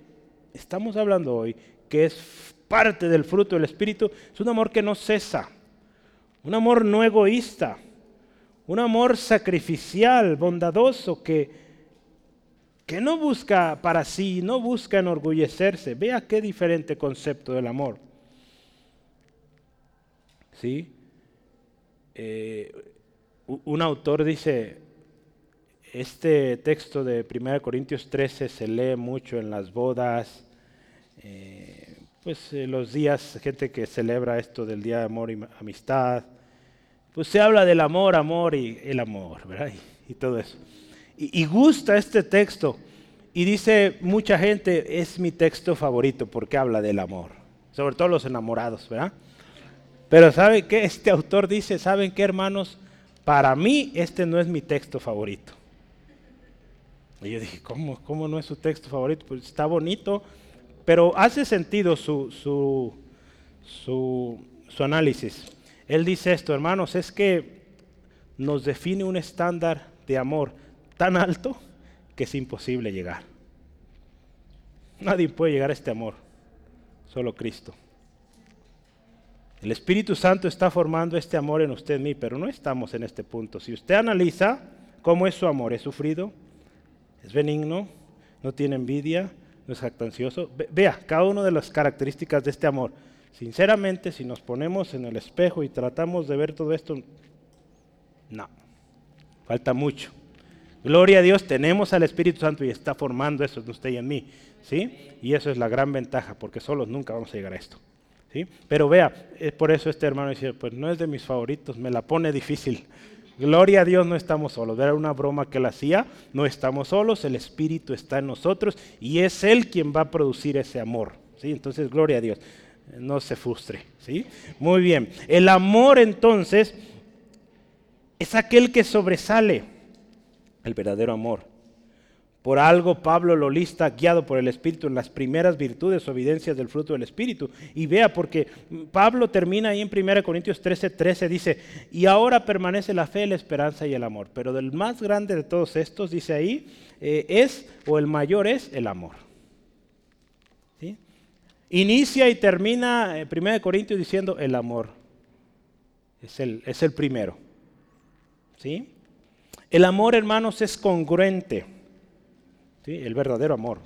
estamos hablando hoy, que es parte del fruto del Espíritu, es un amor que no cesa, un amor no egoísta, un amor sacrificial, bondadoso, que, que no busca para sí, no busca enorgullecerse. Vea qué diferente concepto del amor. ¿Sí? Eh, un autor dice, este texto de 1 Corintios 13 se lee mucho en las bodas, eh, pues eh, los días, gente que celebra esto del Día de Amor y Amistad, pues se habla del amor, amor y el amor, ¿verdad? Y, todo eso. Y, y, gusta este texto. Y dice mucha gente, es mi texto favorito porque habla del amor. Sobre todo los enamorados, ¿verdad? Pero ¿sabe qué? Este autor dice, ¿saben qué hermanos? Para mí este no es mi texto favorito. Y yo dije, ¿cómo, cómo no es su texto favorito? Pues está bonito, pero hace sentido su, su, su, análisis. Él dice esto, hermanos, es que nos define un estándar de amor tan alto que es imposible llegar. Nadie puede llegar a este amor, solo Cristo. El Espíritu Santo está formando este amor en usted y mí, pero no estamos en este punto. Si usted analiza cómo es su amor, es sufrido, es benigno, no tiene envidia, no es jactancioso. Vea cada una de las características de este amor. Sinceramente, si nos ponemos en el espejo y tratamos de ver todo esto, no, falta mucho. Gloria a Dios, tenemos al Espíritu Santo y está formando eso en usted y en mí. ¿sí? Y eso es la gran ventaja, porque solos nunca vamos a llegar a esto. Pero vea, es por eso este hermano dice, pues no es de mis favoritos, me la pone difícil. Gloria a Dios, no estamos solos. Era una broma que él hacía, no estamos solos, el Espíritu está en nosotros y es Él quien va a producir ese amor. ¿sí? Entonces, gloria a Dios, no se frustre. ¿sí? Muy bien, el amor entonces es aquel que sobresale, el verdadero amor. Por algo Pablo lo lista guiado por el Espíritu en las primeras virtudes o evidencias del fruto del Espíritu. Y vea, porque Pablo termina ahí en 1 Corintios 13, 13, dice, y ahora permanece la fe, la esperanza y el amor. Pero del más grande de todos estos, dice ahí, eh, es, o el mayor es, el amor. Inicia y termina 1 eh, Corintios diciendo el amor. Es el, es el primero. ¿Sí? El amor, hermanos, es congruente el verdadero amor.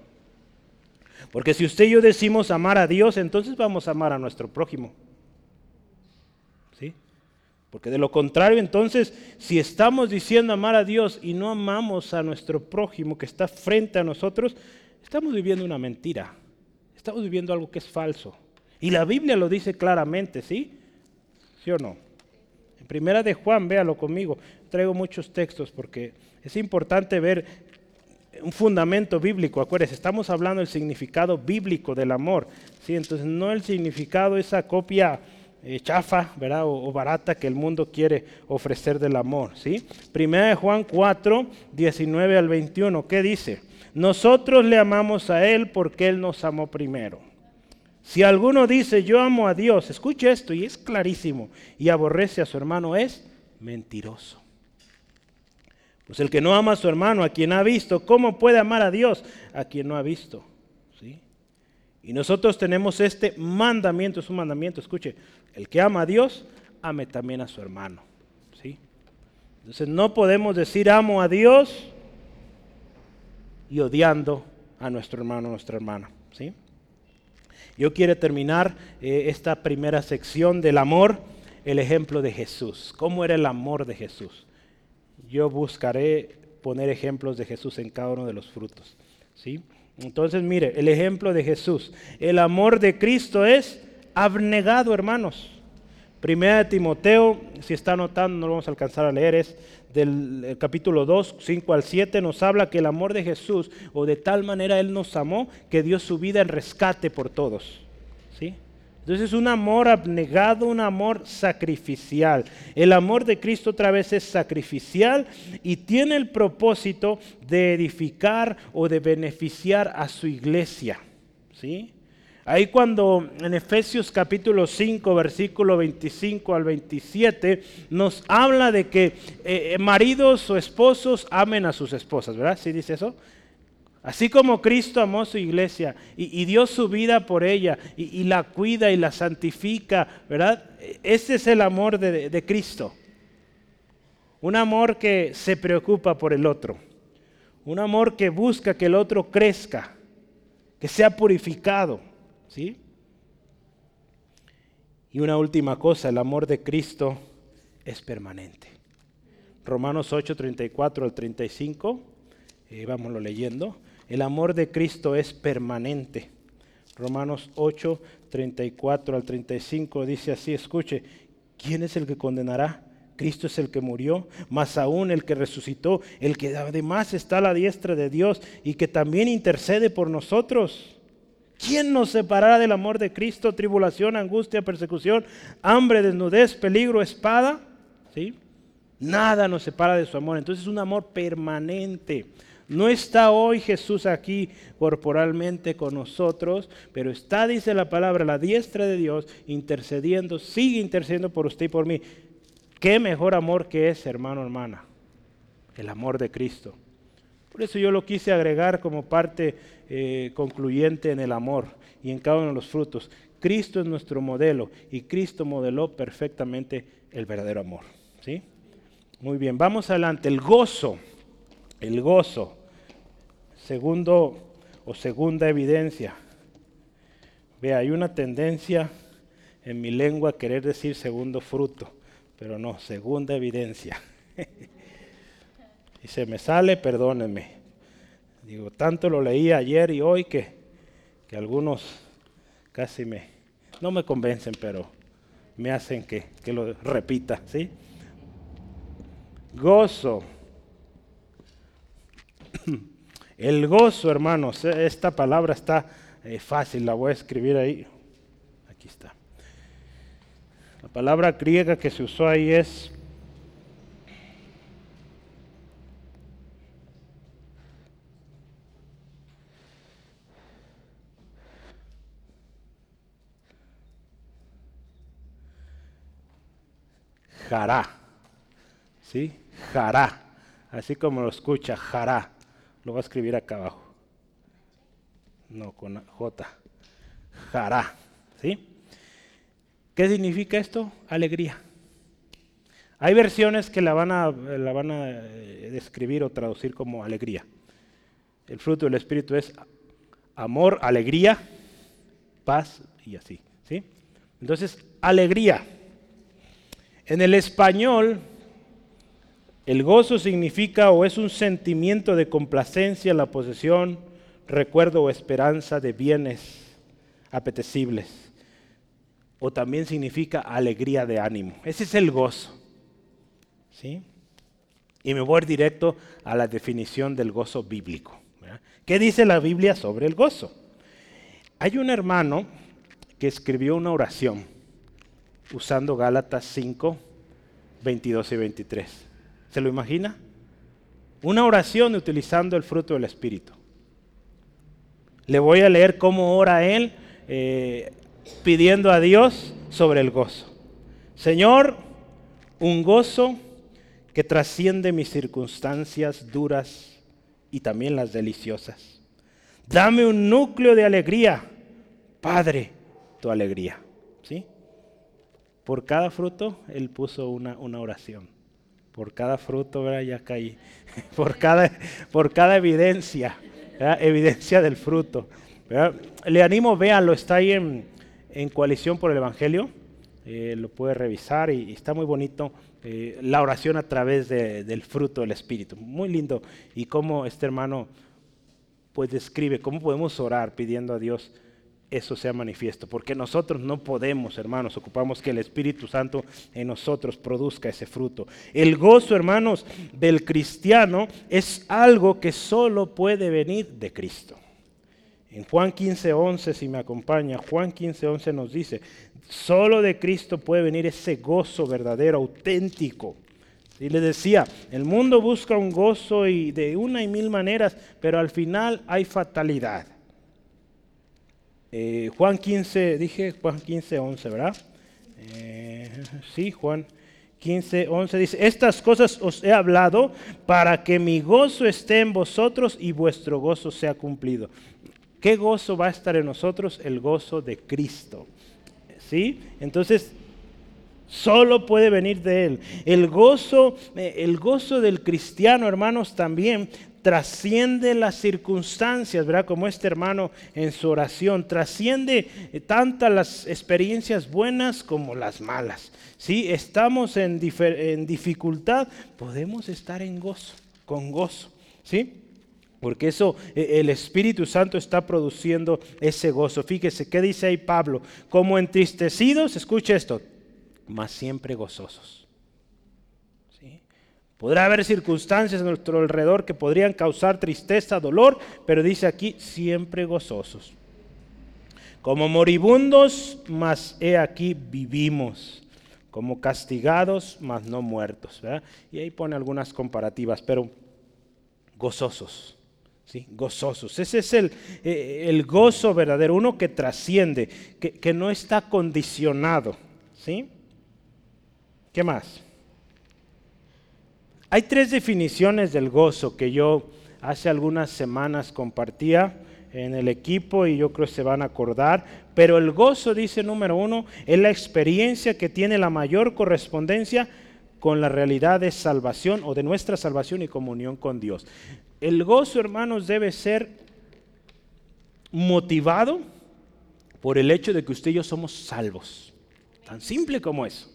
Porque si usted y yo decimos amar a Dios, entonces vamos a amar a nuestro prójimo. ¿Sí? Porque de lo contrario, entonces, si estamos diciendo amar a Dios y no amamos a nuestro prójimo que está frente a nosotros, estamos viviendo una mentira. Estamos viviendo algo que es falso. Y la Biblia lo dice claramente, ¿sí? ¿Sí o no? En primera de Juan, véalo conmigo. Traigo muchos textos porque es importante ver un fundamento bíblico, acuérdense, estamos hablando del significado bíblico del amor, ¿sí? entonces no el significado, esa copia eh, chafa ¿verdad? O, barata que el mundo quiere ofrecer del amor. ¿sí? Primera de Juan 4, 19 al 21, ¿qué dice? Nosotros le amamos a Él porque Él nos amó primero. Si alguno dice yo amo a Dios, escuche esto y es clarísimo, y aborrece a su hermano, es mentiroso. Pues el que no ama a su hermano, a quien ha visto, ¿cómo puede amar a Dios a quien no ha visto? ¿Sí? Y nosotros tenemos este mandamiento, es un mandamiento, escuche, el que ama a Dios, ame también a su hermano. ¿Sí? Entonces no podemos decir amo a Dios y odiando a nuestro hermano, nuestra hermana. ¿Sí? Yo quiero terminar eh, esta primera sección del amor, el ejemplo de Jesús. ¿Cómo era el amor de Jesús? Yo buscaré poner ejemplos de Jesús en cada uno de los frutos. ¿sí? Entonces, mire, el ejemplo de Jesús. El amor de Cristo es abnegado, hermanos. Primera de Timoteo, si está anotando, no lo vamos a alcanzar a leer, es del capítulo 2, 5 al 7, nos habla que el amor de Jesús, o de tal manera Él nos amó, que dio su vida en rescate por todos. Entonces es un amor abnegado, un amor sacrificial. El amor de Cristo otra vez es sacrificial y tiene el propósito de edificar o de beneficiar a su iglesia. ¿Sí? Ahí cuando en Efesios capítulo 5, versículo 25 al 27, nos habla de que eh, maridos o esposos amen a sus esposas, ¿verdad? ¿Sí dice eso? Así como Cristo amó su iglesia y, dio su vida por ella y, la cuida y la santifica, ¿verdad? Ese es el amor de, de Cristo. Un amor que se preocupa por el otro. Un amor que busca que el otro crezca, que sea purificado. ¿sí? Y una última cosa, el amor de Cristo es permanente. Romanos 8, 34 al 35, eh, vámonos leyendo. El amor de Cristo es permanente, Romanos 8, 34 al 35 dice así, escuche, ¿quién es el que condenará? Cristo es el que murió, más aún el que resucitó, el que además está a la diestra de Dios y que también intercede por nosotros. ¿Quién nos separará del amor de Cristo? Tribulación, angustia, persecución, hambre, desnudez, peligro, espada. ¿Sí? Nada nos separa de su amor. Entonces es un amor permanente. No está hoy Jesús aquí corporalmente con nosotros, pero está, dice la palabra, la diestra de Dios, intercediendo, sigue intercediendo por usted y por mí. ¿Qué mejor amor que es, hermano, hermana? El amor de Cristo. Por eso yo lo quise agregar como parte eh, concluyente en el amor y en cada uno de los frutos. Cristo es nuestro modelo y Cristo modeló perfectamente el verdadero amor. ¿sí? Muy bien, vamos adelante. El gozo, el gozo, segundo o segunda evidencia. Vea, hay una tendencia en mi lengua a querer decir segundo fruto, pero no, segunda evidencia. y se me sale, perdónenme. Digo, tanto lo leí ayer y hoy que, que algunos casi me, no me convencen, pero me hacen que, que lo repita, ¿sí? Gozo. El gozo, hermanos, esta palabra está eh, fácil, la voy a escribir ahí. Aquí está. La palabra griega que se usó ahí es jará. ¿Sí? Jará. Así como lo escucha, jará. Lo voy a escribir acá abajo. No, con J. Jará. ¿Sí? ¿Qué significa esto? Alegría. Hay versiones que la van a, la van a eh, describir o traducir como alegría. El fruto del Espíritu es amor, alegría, paz y así. ¿sí? Entonces, alegría. En el español, el gozo significa o es un sentimiento de complacencia, la posesión, recuerdo o esperanza de bienes apetecibles. O también significa alegría de ánimo. Ese es el gozo. ¿Sí? Y me voy directo a la definición del gozo bíblico. ¿Qué dice la Biblia sobre el gozo? Hay un hermano que escribió una oración usando Gálatas 5, 22 y 23. ¿Se lo imagina? Una oración utilizando el fruto del Espíritu. Le voy a leer cómo ora él eh, pidiendo a Dios sobre el gozo. Señor, un gozo que trasciende mis circunstancias duras y también las deliciosas. Dame un núcleo de alegría, Padre, tu alegría. ¿Sí? Por cada fruto, Él puso una, una oración. Por cada fruto, ¿verdad? ya caí. Por cada, por cada evidencia, evidencia del fruto. Le animo, véanlo, está ahí en, en Coalición por el Evangelio. Eh, lo puede revisar y, está muy bonito eh, la oración a través del fruto del Espíritu. Muy lindo. Y cómo este hermano pues describe cómo podemos orar pidiendo a Dios eso sea manifiesto, porque nosotros no podemos, hermanos, ocupamos que el Espíritu Santo en nosotros produzca ese fruto. El gozo, hermanos, del cristiano es algo que solo puede venir de Cristo. En Juan 15, 11, si me acompaña, Juan 15, 11 nos dice, solo de Cristo puede venir ese gozo verdadero, auténtico. Y le decía, el mundo busca un gozo y de una y mil maneras, pero al final hay fatalidad. Eh, Juan 15, dije Juan 15, 11, ¿verdad? Eh, sí, Juan 15, 11 dice, estas cosas os he hablado para que mi gozo esté en vosotros y vuestro gozo sea cumplido. ¿Qué gozo va a estar en nosotros? El gozo de Cristo. ¿Sí? Entonces, solo puede venir de Él. El gozo, eh, el gozo del cristiano, hermanos, también trasciende las circunstancias, ¿verdad? Como este hermano en su oración, trasciende eh, tantas las experiencias buenas como las malas. Si estamos en, dificultad, podemos estar en gozo, con gozo, ¿sí? Porque eso, e, el Espíritu Santo está produciendo ese gozo. Fíjese, ¿qué dice ahí Pablo? Como entristecidos, escuche esto, mas siempre gozosos. Podrá haber circunstancias a nuestro alrededor que podrían causar tristeza, dolor, pero dice aquí, siempre gozosos. Como moribundos, mas he aquí vivimos. Como castigados, mas no muertos. Y ahí pone algunas comparativas, pero gozosos. ¿sí? Gozosos. Ese es el, eh, el gozo verdadero, uno que trasciende, que, que no está condicionado. ¿sí? ¿Qué más? Hay tres definiciones del gozo que yo hace algunas semanas compartía en el equipo y yo creo que se van a acordar. Pero el gozo, dice número uno, es la experiencia que tiene la mayor correspondencia con la realidad de salvación o de nuestra salvación y comunión con Dios. El gozo, hermanos, debe ser motivado por el hecho de que usted y yo somos salvos. Tan simple como eso.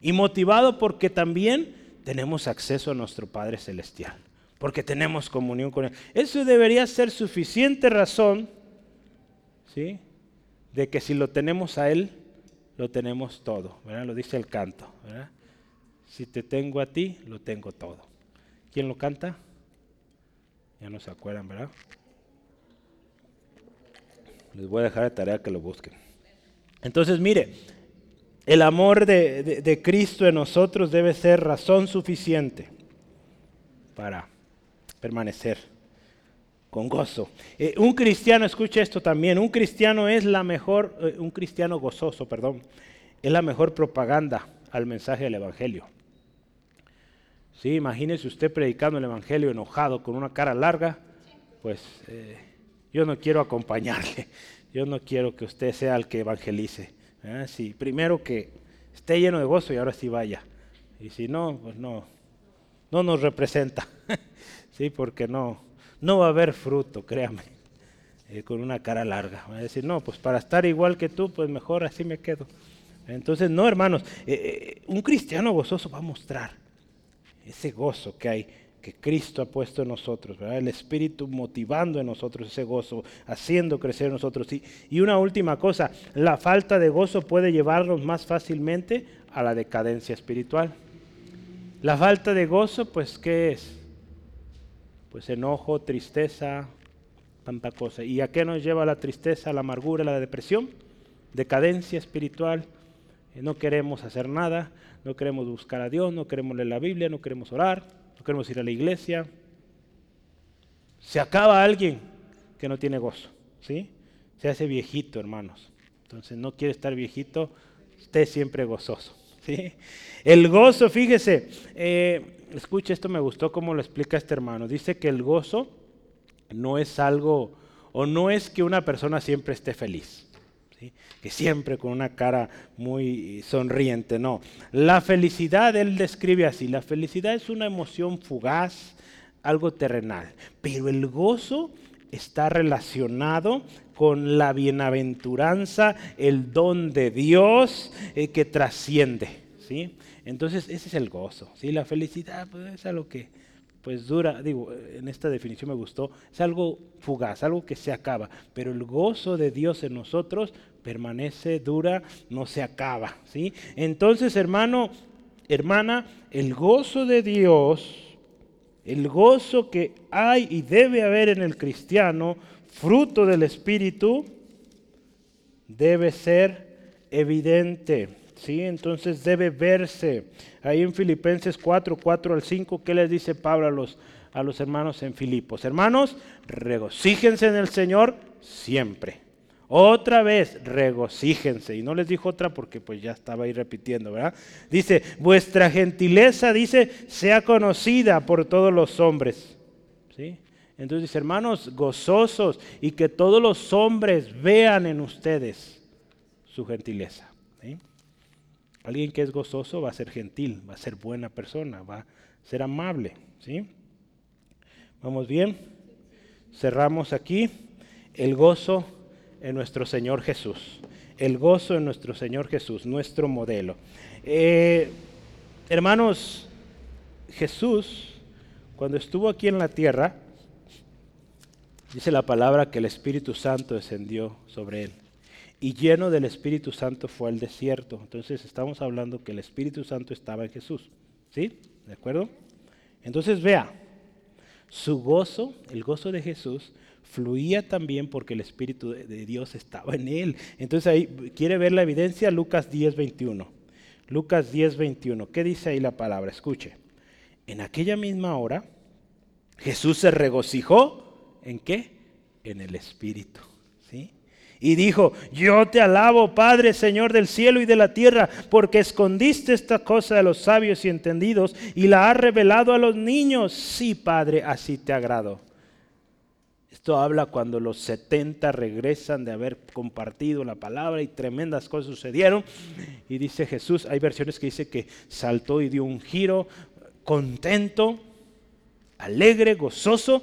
Y motivado porque también tenemos acceso a nuestro Padre Celestial porque tenemos comunión con Él. Eso debería ser suficiente razón, ¿sí? De que si lo tenemos a Él, lo tenemos todo, ¿verdad? Lo dice el canto, ¿verdad? Si te tengo a ti, lo tengo todo. ¿Quién lo canta? Ya no se acuerdan, ¿verdad? Les voy a dejar de tarea que lo busquen. Entonces, mire, el amor de, Cristo en nosotros debe ser razón suficiente para permanecer con gozo. Eh, un cristiano, escucha esto también, un cristiano es la mejor, eh, un cristiano gozoso, perdón, es la mejor propaganda al mensaje del Evangelio. Sí, imagínese usted predicando el Evangelio enojado con una cara larga, pues eh, yo no quiero acompañarle, yo no quiero que usted sea el que evangelice. Sí, primero que esté lleno de gozo y ahora sí vaya. Y si no, pues no, no nos representa. ¿sí? Porque no, no va a haber fruto, créame, eh, con una cara larga. Va a decir, no, pues para estar igual que tú, pues mejor así me quedo. Entonces, no, hermanos, eh, eh, un cristiano gozoso va a mostrar ese gozo que hay, que Cristo ha puesto en nosotros, el Espíritu motivando en nosotros ese gozo, haciendo crecer en nosotros. Y, y una última cosa, la falta de gozo puede llevarnos más fácilmente a la decadencia espiritual. La falta de gozo, pues, ¿qué es? pues enojo, tristeza, tanta cosa. ¿Y a qué nos lleva la tristeza, la amargura, la depresión? Decadencia espiritual. Eh, no queremos hacer nada, no queremos buscar a Dios, no queremos leer la Biblia, no queremos orar, no queremos ir a la iglesia. Se acaba alguien que no tiene gozo, ¿sí? Se hace viejito, hermanos. Entonces no quiere estar viejito, esté siempre gozoso, ¿sí? El gozo, fíjese, eh, escuche, esto me gustó como lo explica este hermano. Dice que el gozo no es algo, o no es que una persona siempre esté feliz. Que siempre con una cara muy sonriente, no. La felicidad, él describe así, la felicidad es una emoción fugaz, algo terrenal, pero el gozo está relacionado con la bienaventuranza, el don de Dios eh, que trasciende. ¿sí? Entonces, ese es el gozo, ¿sí? La felicidad pues, es algo que pues dura, digo, en esta definición me gustó, es algo fugaz, algo que se acaba, pero el gozo de Dios en nosotros permanece, dura, no se acaba, ¿sí? Entonces, hermano, hermana, el gozo de Dios, el gozo que hay y debe haber en el cristiano, fruto del Espíritu, debe ser evidente. ¿Sí? Entonces debe verse. Ahí en Filipenses 4, 4 al 5, ¿qué les dice Pablo a los, a los hermanos en Filipos? Hermanos, regocíjense en el Señor siempre. Otra vez, regocíjense. Y no les dijo otra porque pues ya estaba ahí repitiendo, ¿verdad? Dice, vuestra gentileza, dice, sea conocida por todos los hombres. ¿Sí? Entonces dice, hermanos, gozosos y que todos los hombres vean en ustedes su gentileza. Alguien que es gozoso va a ser gentil, va a ser buena persona, va a ser amable. ¿sí? ¿Vamos bien? Cerramos aquí el gozo en nuestro Señor Jesús. El gozo en nuestro Señor Jesús, nuestro modelo. Eh, hermanos, Jesús, cuando estuvo aquí en la tierra, Dice la palabra que el Espíritu Santo descendió sobre él. Y lleno del Espíritu Santo fue al desierto. Entonces estamos hablando que el Espíritu Santo estaba en Jesús. ¿Sí? ¿De acuerdo? Entonces vea, su gozo, el gozo de Jesús, fluía también porque el Espíritu de Dios estaba en él. Entonces ahí, ¿quiere ver la evidencia? Lucas 10, 21. Lucas 10, 21. ¿Qué dice ahí la palabra? Escuche. En aquella misma hora, Jesús se regocijó. ¿En qué? En el Espíritu. Y dijo, yo te alabo, Padre, Señor del cielo y de la tierra, porque escondiste esta cosa de los sabios y entendidos y la has revelado a los niños. Sí, Padre, así te agrado. Esto habla cuando los 70 regresan de haber compartido la palabra y tremendas cosas sucedieron. Y dice Jesús, hay versiones que dice que saltó y dio un giro contento, alegre, gozoso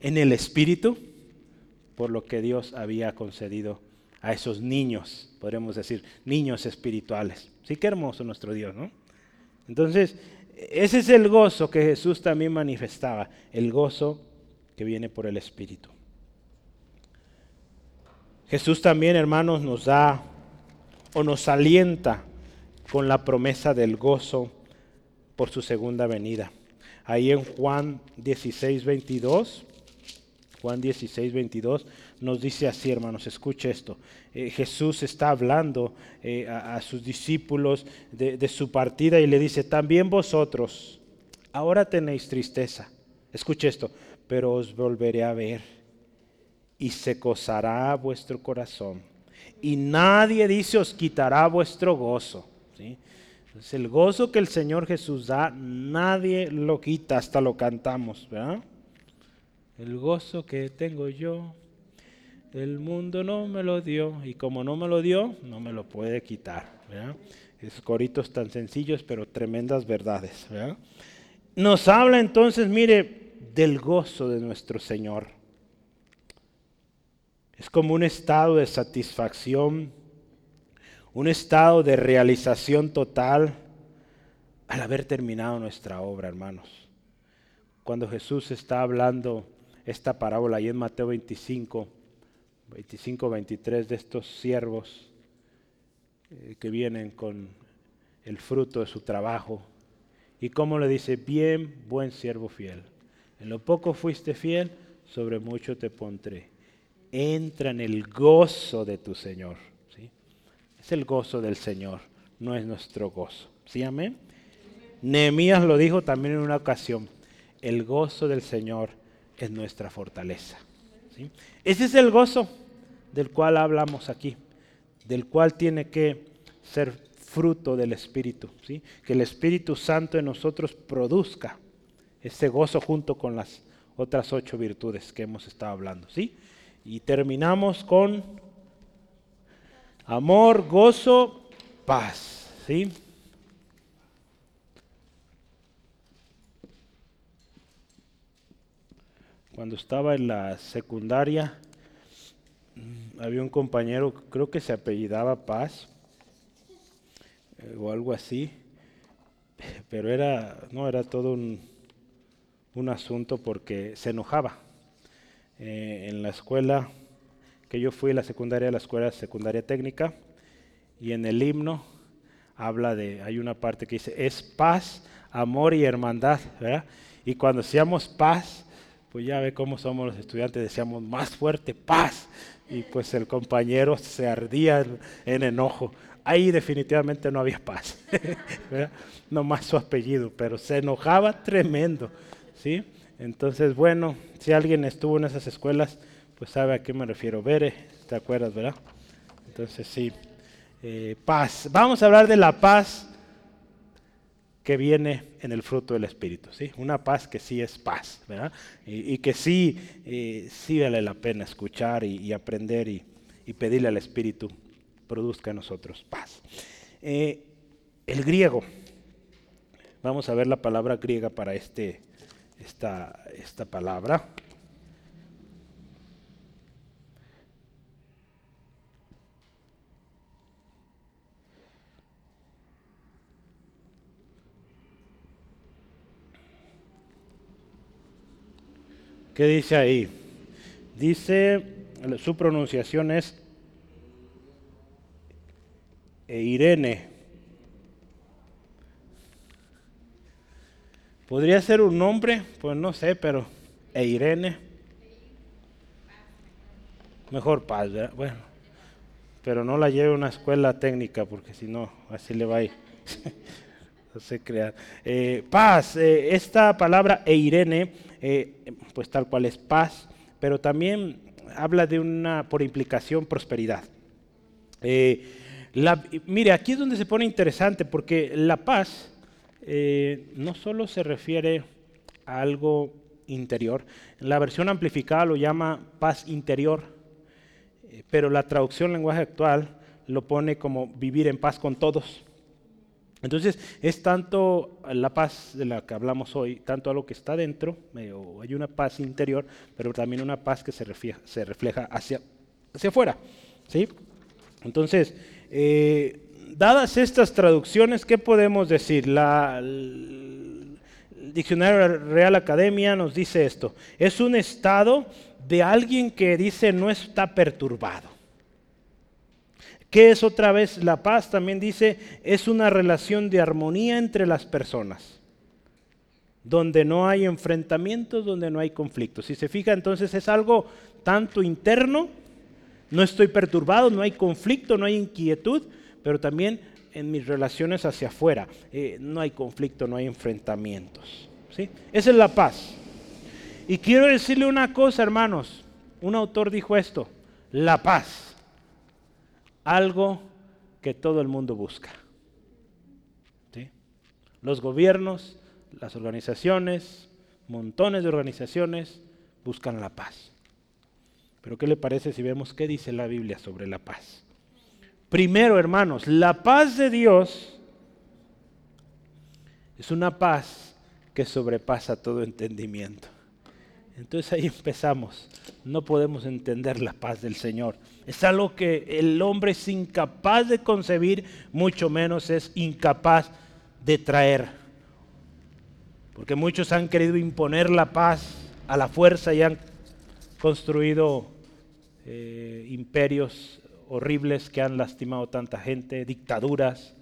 en el espíritu por lo que Dios había concedido a esos niños, podríamos decir, niños espirituales. Sí, qué hermoso nuestro Dios, ¿no? Entonces, ese es el gozo que Jesús también manifestaba, el gozo que viene por el Espíritu. Jesús también, hermanos, nos da o nos alienta con la promesa del gozo por su segunda venida. Ahí en Juan 16, 22, Juan 16, 22 nos dice así, hermanos, escuche esto. Eh, Jesús está hablando eh, a, sus discípulos de, su partida y le dice, también vosotros, ahora tenéis tristeza. Escuche esto, pero os volveré a ver y se gozará vuestro corazón. Y nadie dice os quitará vuestro gozo. ¿sí? el gozo que el Señor Jesús da, nadie lo quita, hasta lo cantamos. El gozo que tengo yo, el mundo no me lo dio y como no me lo dio, no me lo puede quitar. Es coritos tan sencillos, pero tremendas verdades. Nos habla entonces, mire, del gozo de nuestro Señor. Es como un estado de satisfacción, un estado de realización total al haber terminado nuestra obra, hermanos. Cuando Jesús está hablando esta parábola ahí en Mateo 25, 25, 23 de estos siervos eh, que vienen con el fruto de su trabajo. Y como le dice, bien, buen siervo fiel. En lo poco fuiste fiel, sobre mucho te pondré. Entra en el gozo de tu Señor. ¿sí? Es el gozo del Señor, no es nuestro gozo. ¿Sí, amén? Nehemías lo dijo también en una ocasión. El gozo del Señor es nuestra fortaleza. Ese es el gozo del cual hablamos aquí, del cual tiene que ser fruto del Espíritu. Que el Espíritu Santo en nosotros produzca ese gozo junto con las otras ocho virtudes que hemos estado hablando. Y terminamos con amor, gozo, paz, ¿sí? Cuando estaba en la secundaria, mm, había un compañero, creo que se apellidaba Paz, eh, o algo así, pero era, no, era todo un, un asunto porque se enojaba. Eh, en la escuela que yo fui, la secundaria, la escuela secundaria técnica, y en el himno habla de, hay una parte que dice, es paz, amor y hermandad, ¿verdad? Y cuando decíamos paz, pues ya ve cómo somos los estudiantes, decíamos más fuerte, paz. Y pues el compañero se ardía en, enojo. Ahí definitivamente no había paz, no más su apellido, pero se enojaba tremendo. ¿sí? Entonces, bueno, si alguien estuvo en esas escuelas, pues sabe a qué me refiero. Vere, ¿te acuerdas, verdad? Entonces, sí. Eh, paz. Vamos a hablar de la paz que viene en el fruto del Espíritu, ¿sí? Una paz que sí es paz, ¿verdad? Y, que sí, eh, sí vale la pena escuchar y, aprender y, pedirle al Espíritu produzca en nosotros paz. Eh, el griego, vamos a ver la palabra griega para este, esta, esta palabra. ¿Qué dice ahí? Dice, su pronunciación es Irene. ¿Podría ser un nombre? Pues no sé, pero Irene. Mejor paz, ¿verdad? Bueno, pero no la lleve a una escuela técnica porque si no, así le va a ir. no sé crear. Eh, paz, eh, esta palabra Eirene, eh, pues tal cual es paz, pero también habla de una, por implicación, prosperidad. mire, aquí es donde se pone interesante porque la paz no solo se refiere a algo interior, la versión amplificada lo llama paz interior, pero la traducción lenguaje actual lo pone como vivir en paz con todos. Entonces, es tanto la paz de la que hablamos hoy, tanto a lo que está dentro, hay una paz interior, pero también una paz que se refleja, hacia afuera. ¿sí? Entonces, eh, dadas estas traducciones, ¿qué podemos decir? La, el Diccionario Real Academia nos dice esto, es un estado de alguien que dice no está perturbado. ¿Qué es otra vez la paz? También dice, es una relación de armonía entre las personas, donde no hay enfrentamientos, donde no hay conflictos. Si se fija, entonces es algo tanto interno, no estoy perturbado, no hay conflicto, no hay inquietud, pero también en mis relaciones hacia afuera, eh, no hay conflicto, no hay enfrentamientos. ¿sí? Esa es la paz. Y quiero decirle una cosa, hermanos, un autor dijo esto, la paz algo que todo el mundo busca. Los gobiernos, las organizaciones, montones de organizaciones buscan la paz. Pero ¿qué le parece si vemos qué dice la Biblia sobre la paz? Primero, hermanos, la paz de Dios es una paz que sobrepasa todo entendimiento. Entonces ahí empezamos. No podemos entender la paz del Señor. Es algo que el hombre es incapaz de concebir, mucho menos es incapaz de traer. Porque muchos han querido imponer la paz a la fuerza y han construido eh, imperios horribles que han lastimado tanta gente, dictaduras,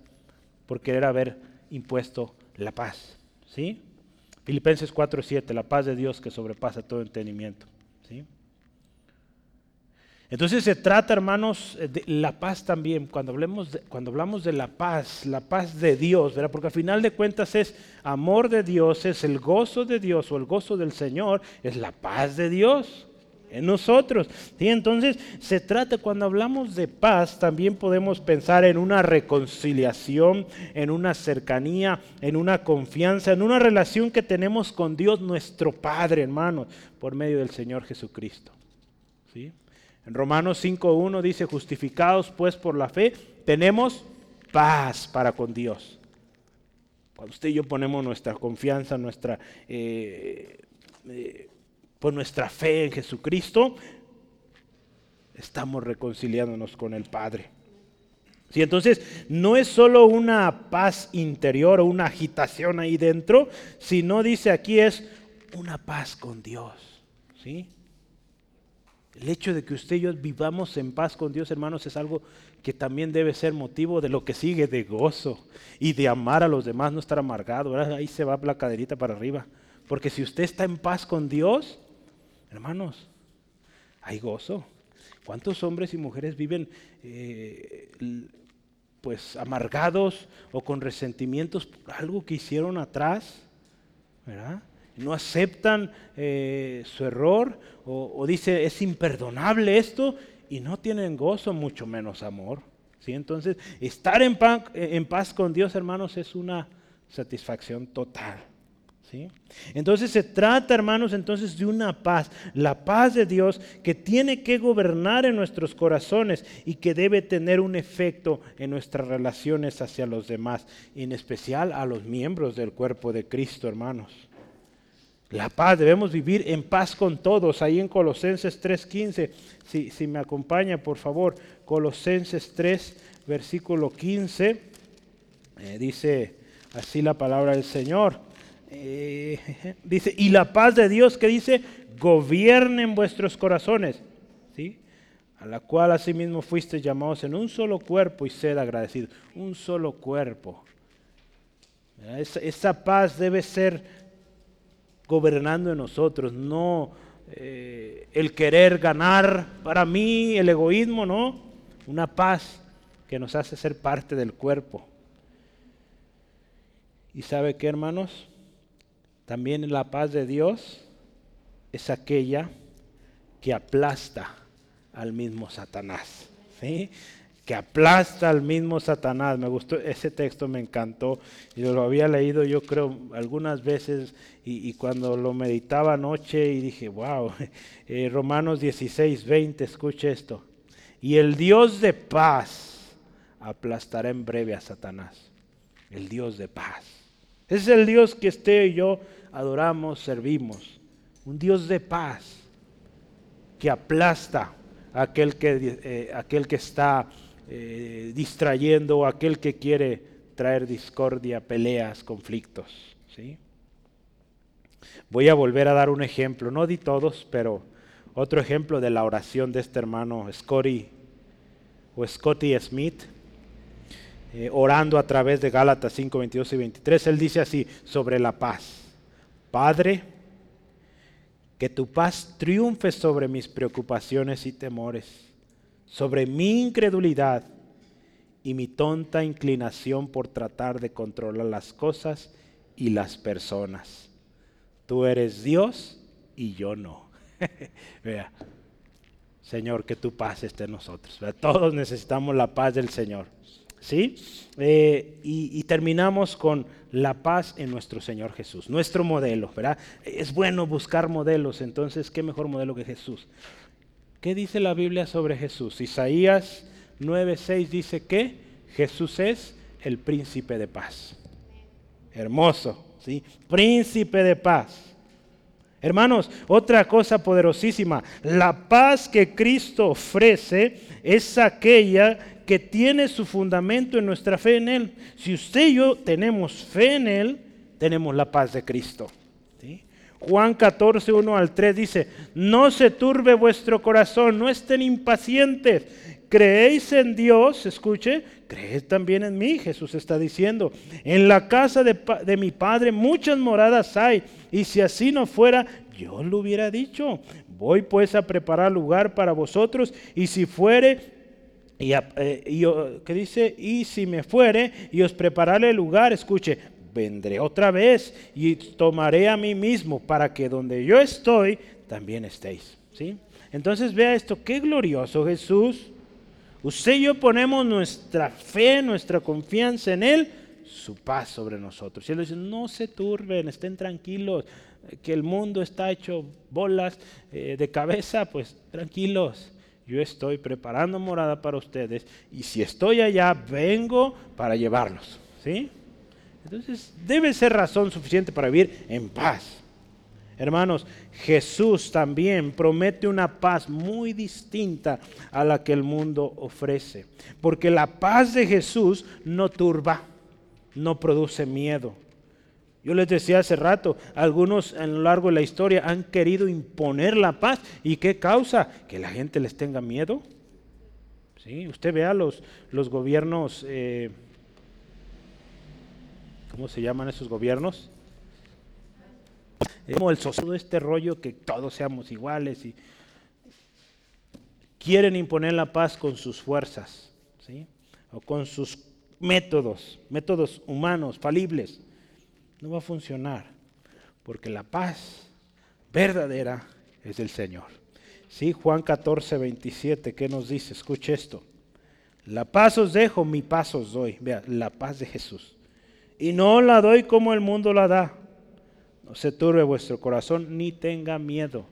por querer haber impuesto la paz. ¿Sí? Filipenses 4:7, la paz de Dios que sobrepasa todo entendimiento. ¿sí? Entonces se trata, hermanos, de la paz también, cuando, hablemos de, cuando hablamos de la paz, la paz de Dios, ¿verdad? porque al final de cuentas es amor de Dios, es el gozo de Dios o el gozo del Señor, es la paz de Dios en nosotros. ¿sí? Entonces, se trata, cuando hablamos de paz, también podemos pensar en una reconciliación, en una cercanía, en una confianza, en una relación que tenemos con Dios nuestro Padre, hermanos, por medio del Señor Jesucristo. ¿sí? En Romanos 5.1 dice, justificados pues por la fe, tenemos paz para con Dios. Cuando usted y yo ponemos nuestra confianza, nuestra... Eh, eh, por nuestra fe en Jesucristo, estamos reconciliándonos con el Padre. Sí, entonces, no es solo una paz interior o una agitación ahí dentro, sino dice aquí es una paz con Dios. ¿sí? El hecho de que usted y yo vivamos en paz con Dios, hermanos, es algo que también debe ser motivo de lo que sigue, de gozo y de amar a los demás, no estar amargado. Ahí se va la caderita para arriba. Porque si usted está en paz con Dios, Hermanos, hay gozo. ¿Cuántos hombres y mujeres viven eh, pues amargados o con resentimientos por algo que hicieron atrás? ¿Verdad? No aceptan eh, su error o, dice es imperdonable esto y no tienen gozo, mucho menos amor. ¿sí? Entonces, estar en en paz con Dios, hermanos, es una satisfacción total. Entonces se trata, hermanos, entonces de una paz, la paz de Dios que tiene que gobernar en nuestros corazones y que debe tener un efecto en nuestras relaciones hacia los demás, en especial a los miembros del cuerpo de Cristo, hermanos. La paz, debemos vivir en paz con todos. Ahí en Colosenses 3:15, si, si me acompaña, por favor, Colosenses 3, versículo 15, eh, dice así la palabra del Señor. Eh, dice, y la paz de Dios que dice, gobierne en vuestros corazones, ¿sí? a la cual asimismo fuiste llamados en un solo cuerpo y sed agradecidos. Un solo cuerpo. Esa, esa, paz debe ser gobernando en nosotros, no eh, el querer ganar para mí, el egoísmo, no. Una paz que nos hace ser parte del cuerpo. ¿Y sabe qué, hermanos? También la paz de Dios es aquella que aplasta al mismo Satanás. ¿sí? que aplasta al mismo Satanás. Me gustó, ese texto me encantó y lo había leído yo creo algunas veces y, cuando lo meditaba anoche y dije, wow, eh, Romanos 16, 20, escuche esto. Y el Dios de paz aplastará en breve a Satanás. El Dios de paz. es el Dios que y yo adoramos, servimos. Un Dios de paz que aplasta a aquel que, eh, aquel que está eh, distrayendo aquel que quiere traer discordia, peleas, conflictos. ¿sí? Voy a volver a dar un ejemplo, no di todos, pero otro ejemplo de la oración de este hermano Scotty o Scotty Smith, eh, orando a través de Gálatas 5, 22 y 23. Él dice así sobre la paz. Padre, que tu paz triunfe sobre mis preocupaciones y temores sobre mi incredulidad y mi tonta inclinación por tratar de controlar las cosas y las personas. Tú eres Dios y yo no. Vea, Señor, que tu paz esté en nosotros. Todos necesitamos la paz del Señor. ¿Sí? Eh, y, y, terminamos con la paz en nuestro Señor Jesús, nuestro modelo, ¿verdad? Es bueno buscar modelos, entonces, ¿qué mejor modelo que Jesús? ¿Qué dice la Biblia sobre Jesús? Isaías 9:6 dice que Jesús es el príncipe de paz. Hermoso, ¿sí? Príncipe de paz. Hermanos, otra cosa poderosísima, la paz que Cristo ofrece es aquella que tiene su fundamento en nuestra fe en Él. Si usted y yo tenemos fe en Él, tenemos la paz de Cristo. Juan 14, 1 al 3 dice, no se turbe vuestro corazón, no estén impacientes. Creéis en Dios, escuche, creed también en mí, Jesús está diciendo. En la casa de, de mi Padre muchas moradas hay, y si así no fuera, yo lo hubiera dicho. Voy pues a preparar lugar para vosotros, y si fuere y, eh, ¿qué dice? Y si me fuere y os prepararé lugar, escuche, vendré otra vez y tomaré a mí mismo para que donde yo estoy, también estéis. ¿sí? Entonces vea esto, qué glorioso Jesús. Usted y yo ponemos nuestra fe, nuestra confianza en Él, su paz sobre nosotros. Y Él dice, no se turben, estén tranquilos, que el mundo está hecho bolas eh, de cabeza, pues tranquilos. Yo estoy preparando morada para ustedes y si estoy allá, vengo para llevarlos. ¿Sí? Entonces debe ser razón suficiente para vivir en paz. Hermanos, Jesús también promete una paz muy distinta a la que el mundo ofrece. Porque la paz de Jesús no turba, no produce miedo. Yo les decía hace rato, algunos a lo largo de la historia han querido imponer la paz. ¿Y qué causa? Que la gente les tenga miedo. ¿Sí? Usted vea los, los gobiernos... Eh, ¿cómo se llaman esos gobiernos? Es como el todo este rollo que todos seamos iguales y quieren imponer la paz con sus fuerzas, ¿sí? O con sus métodos, métodos humanos, falibles. No va a funcionar, porque la paz verdadera es del Señor. Sí, Juan 14, 27, ¿qué nos dice? Escuche esto. La paz os dejo, mi paz os doy. Vea, la paz de Jesús y no la doy como el mundo la da. No se turbe vuestro corazón ni tenga miedo.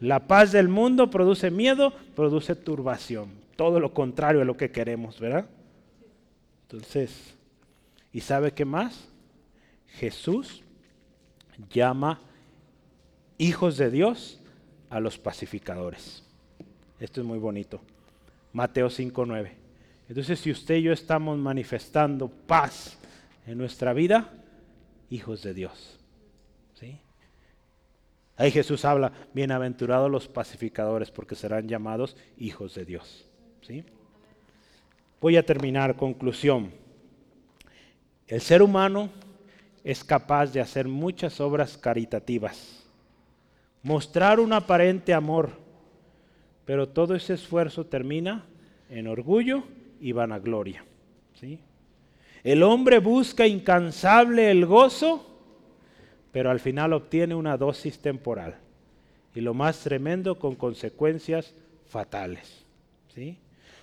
La paz del mundo produce miedo, produce turbación. Todo lo contrario a lo que queremos, ¿verdad? Entonces, ¿y sabe qué más? Jesús llama hijos de Dios a los pacificadores. Esto es muy bonito. Mateo 5.9. Entonces, si usted y yo estamos manifestando paz, en nuestra vida hijos de Dios. ¿sí? Ahí Jesús habla, bienaventurados los pacificadores porque serán llamados hijos de Dios. ¿Sí? Voy a terminar, conclusión. El ser humano es capaz de hacer muchas obras caritativas, mostrar un aparente amor, pero todo ese esfuerzo termina en orgullo y vanagloria. ¿sí? El hombre busca incansable el gozo, pero al final obtiene una dosis temporal. Y lo más tremendo con consecuencias fatales. ¿sí?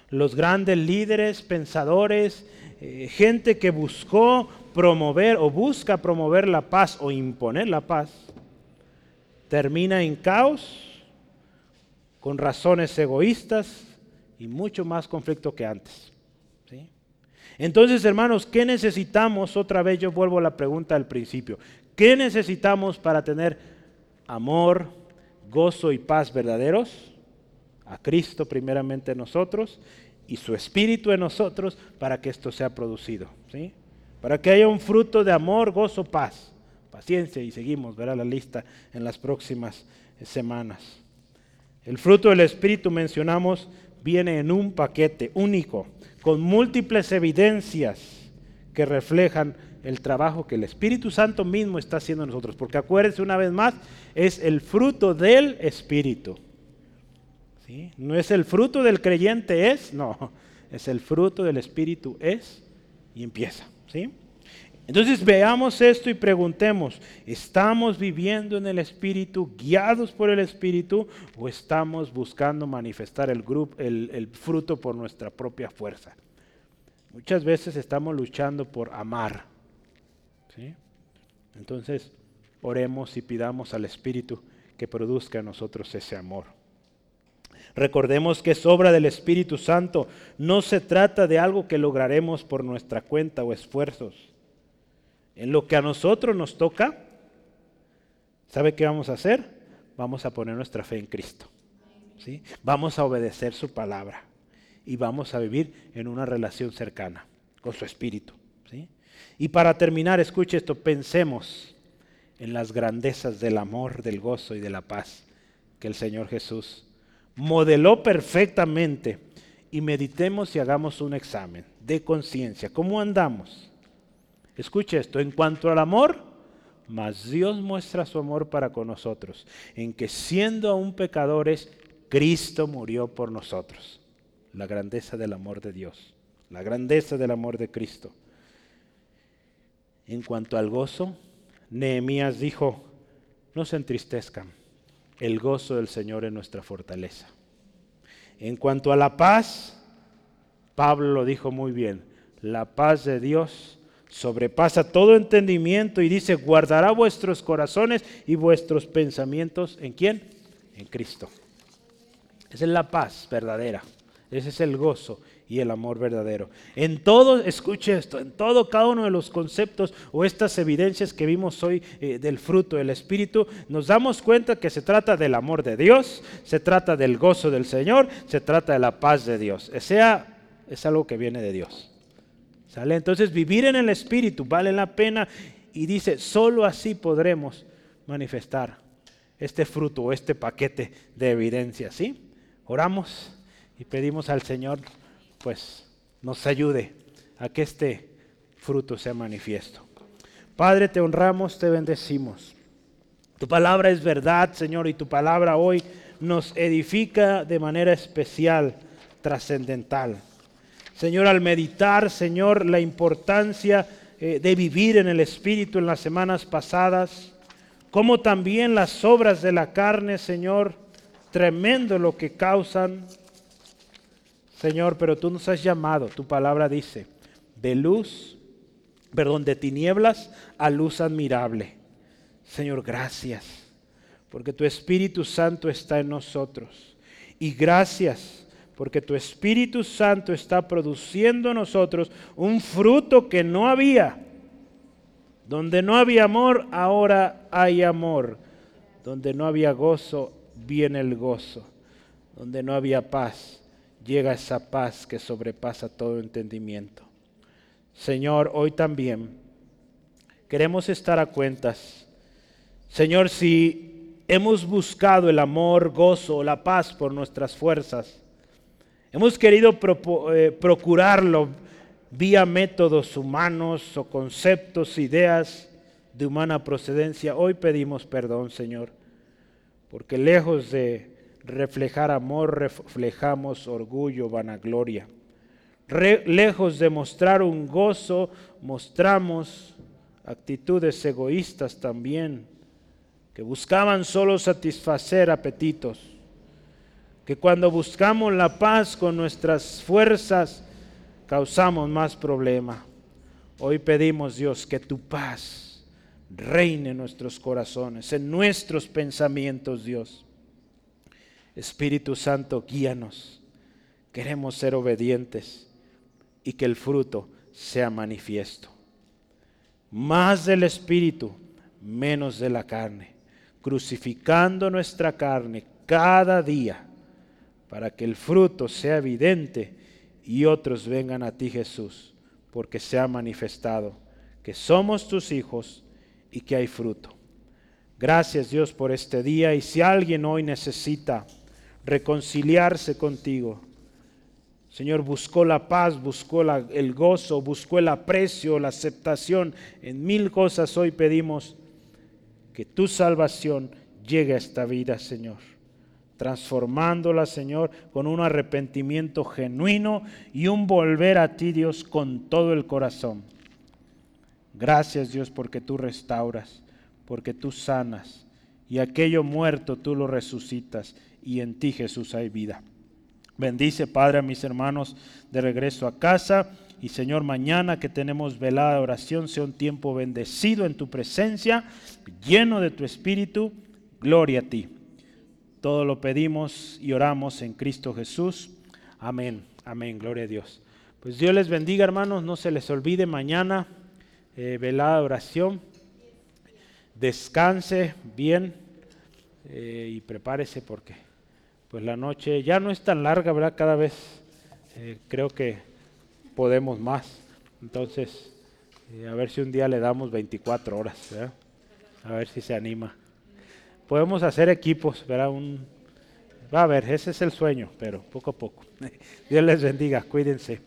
Los grandes líderes, pensadores, eh, gente que buscó promover o busca promover la paz o imponer la paz, termina en caos, con razones egoístas y mucho más conflicto que antes. Entonces, hermanos, ¿qué necesitamos? Otra vez yo vuelvo a la pregunta al principio. ¿Qué necesitamos para tener amor, gozo y paz verdaderos? A Cristo primeramente en nosotros y su Espíritu en nosotros para que esto sea producido. Para que haya un fruto de amor, gozo, paz, paciencia y seguimos, verá la lista en las próximas semanas. El fruto del Espíritu mencionamos viene en un paquete único, con múltiples evidencias que reflejan el trabajo que el Espíritu Santo mismo está haciendo en nosotros. Porque acuérdense una vez más, es el fruto del Espíritu. ¿Sí? No es el fruto del creyente, es, no, es el fruto del Espíritu, es y empieza. ¿Sí? Entonces veamos esto y preguntemos, ¿estamos viviendo en el Espíritu, guiados por el Espíritu, o estamos buscando manifestar el, grupo, el, fruto por nuestra propia fuerza? Muchas veces estamos luchando por amar. Entonces, oremos y pidamos al Espíritu que produzca en nosotros ese amor. Recordemos que es obra del Espíritu Santo. No se trata de algo que lograremos por nuestra cuenta o esfuerzos en lo que a nosotros nos toca, ¿sabe qué vamos a hacer? Vamos a poner nuestra fe en Cristo. ¿sí? Vamos a obedecer su palabra y vamos a vivir en una relación cercana con su espíritu. ¿sí? Y para terminar, escuche esto, pensemos en las grandezas del amor, del gozo y de la paz que el Señor Jesús modeló perfectamente y meditemos y hagamos un examen de conciencia. ¿Cómo andamos? Escuche esto, en cuanto al amor, mas Dios muestra su amor para con nosotros, en que siendo aún pecadores, Cristo murió por nosotros. La grandeza del amor de Dios, la grandeza del amor de Cristo. En cuanto al gozo, Nehemías dijo, no se entristezcan, el gozo del Señor es nuestra fortaleza. En cuanto a la paz, Pablo lo dijo muy bien, la paz de Dios sobrepasa todo entendimiento y dice, guardará vuestros corazones y vuestros pensamientos en quién? En Cristo. Esa es la paz verdadera. Ese es el gozo y el amor verdadero. En todo, escuche esto, en todo cada uno de los conceptos o estas evidencias que vimos hoy eh, del fruto del Espíritu, nos damos cuenta que se trata del amor de Dios, se trata del gozo del Señor, se trata de la paz de Dios. O es algo que viene de Dios. ¿Sale? Entonces vivir en el Espíritu vale la pena y dice, solo así podremos manifestar este fruto o este paquete de evidencia. ¿sí? Oramos y pedimos al Señor, pues nos ayude a que este fruto sea manifiesto. Padre, te honramos, te bendecimos. Tu palabra es verdad, Señor, y tu palabra hoy nos edifica de manera especial, trascendental. Señor, al meditar, Señor, la importancia eh, de vivir en el Espíritu en las semanas pasadas, como también las obras de la carne, Señor, tremendo lo que causan. Señor, pero tú nos has llamado, tu palabra dice, de luz, perdón, de tinieblas a luz admirable. Señor, gracias, porque tu Espíritu Santo está en nosotros. Y gracias porque tu Espíritu Santo está produciendo en nosotros un fruto que no había. Donde no había amor, ahora hay amor. Donde no había gozo, viene el gozo. Donde no había paz, llega esa paz que sobrepasa todo entendimiento. Señor, hoy también queremos estar a cuentas. Señor, si hemos buscado el amor, gozo, la paz por nuestras fuerzas. Hemos querido eh, procurarlo vía métodos humanos o conceptos, ideas de humana procedencia. Hoy pedimos perdón, Señor, porque lejos de reflejar amor, reflejamos orgullo, vanagloria. lejos de mostrar un gozo, mostramos actitudes egoístas también, que buscaban solo satisfacer apetitos, que cuando buscamos la paz con nuestras fuerzas, causamos más problema. Hoy pedimos, Dios, que tu paz reine en nuestros corazones, en nuestros pensamientos, Dios. Espíritu Santo, guíanos. Queremos ser obedientes y que el fruto sea manifiesto. Más del Espíritu, menos de la carne. Crucificando nuestra carne cada día para que el fruto sea evidente y otros vengan a ti Jesús, porque se ha manifestado que somos tus hijos y que hay fruto. Gracias Dios por este día y si alguien hoy necesita reconciliarse contigo, Señor, buscó la paz, buscó el gozo, buscó el aprecio, la aceptación en mil cosas. Hoy pedimos que tu salvación llegue a esta vida, Señor transformándola, Señor, con un arrepentimiento genuino y un volver a ti, Dios, con todo el corazón. Gracias, Dios, porque tú restauras, porque tú sanas, y aquello muerto tú lo resucitas, y en ti, Jesús, hay vida. Bendice, Padre, a mis hermanos de regreso a casa. Y Señor, mañana que tenemos velada oración, sea un tiempo bendecido en tu presencia, lleno de tu espíritu. Gloria a ti. Todo lo pedimos y oramos en Cristo Jesús. Amén, amén, gloria a Dios. Pues Dios les bendiga hermanos, no se les olvide mañana eh, velada oración. Descanse bien eh, y prepárese porque pues la noche ya no es tan larga, ¿verdad? Cada vez eh, creo que podemos más. Entonces, a ver si un día le damos 24 horas, A ver si se anima podemos hacer equipos, ¿verdad? Un, va a ver, ese es el sueño, pero poco a poco. Dios les bendiga, cuídense.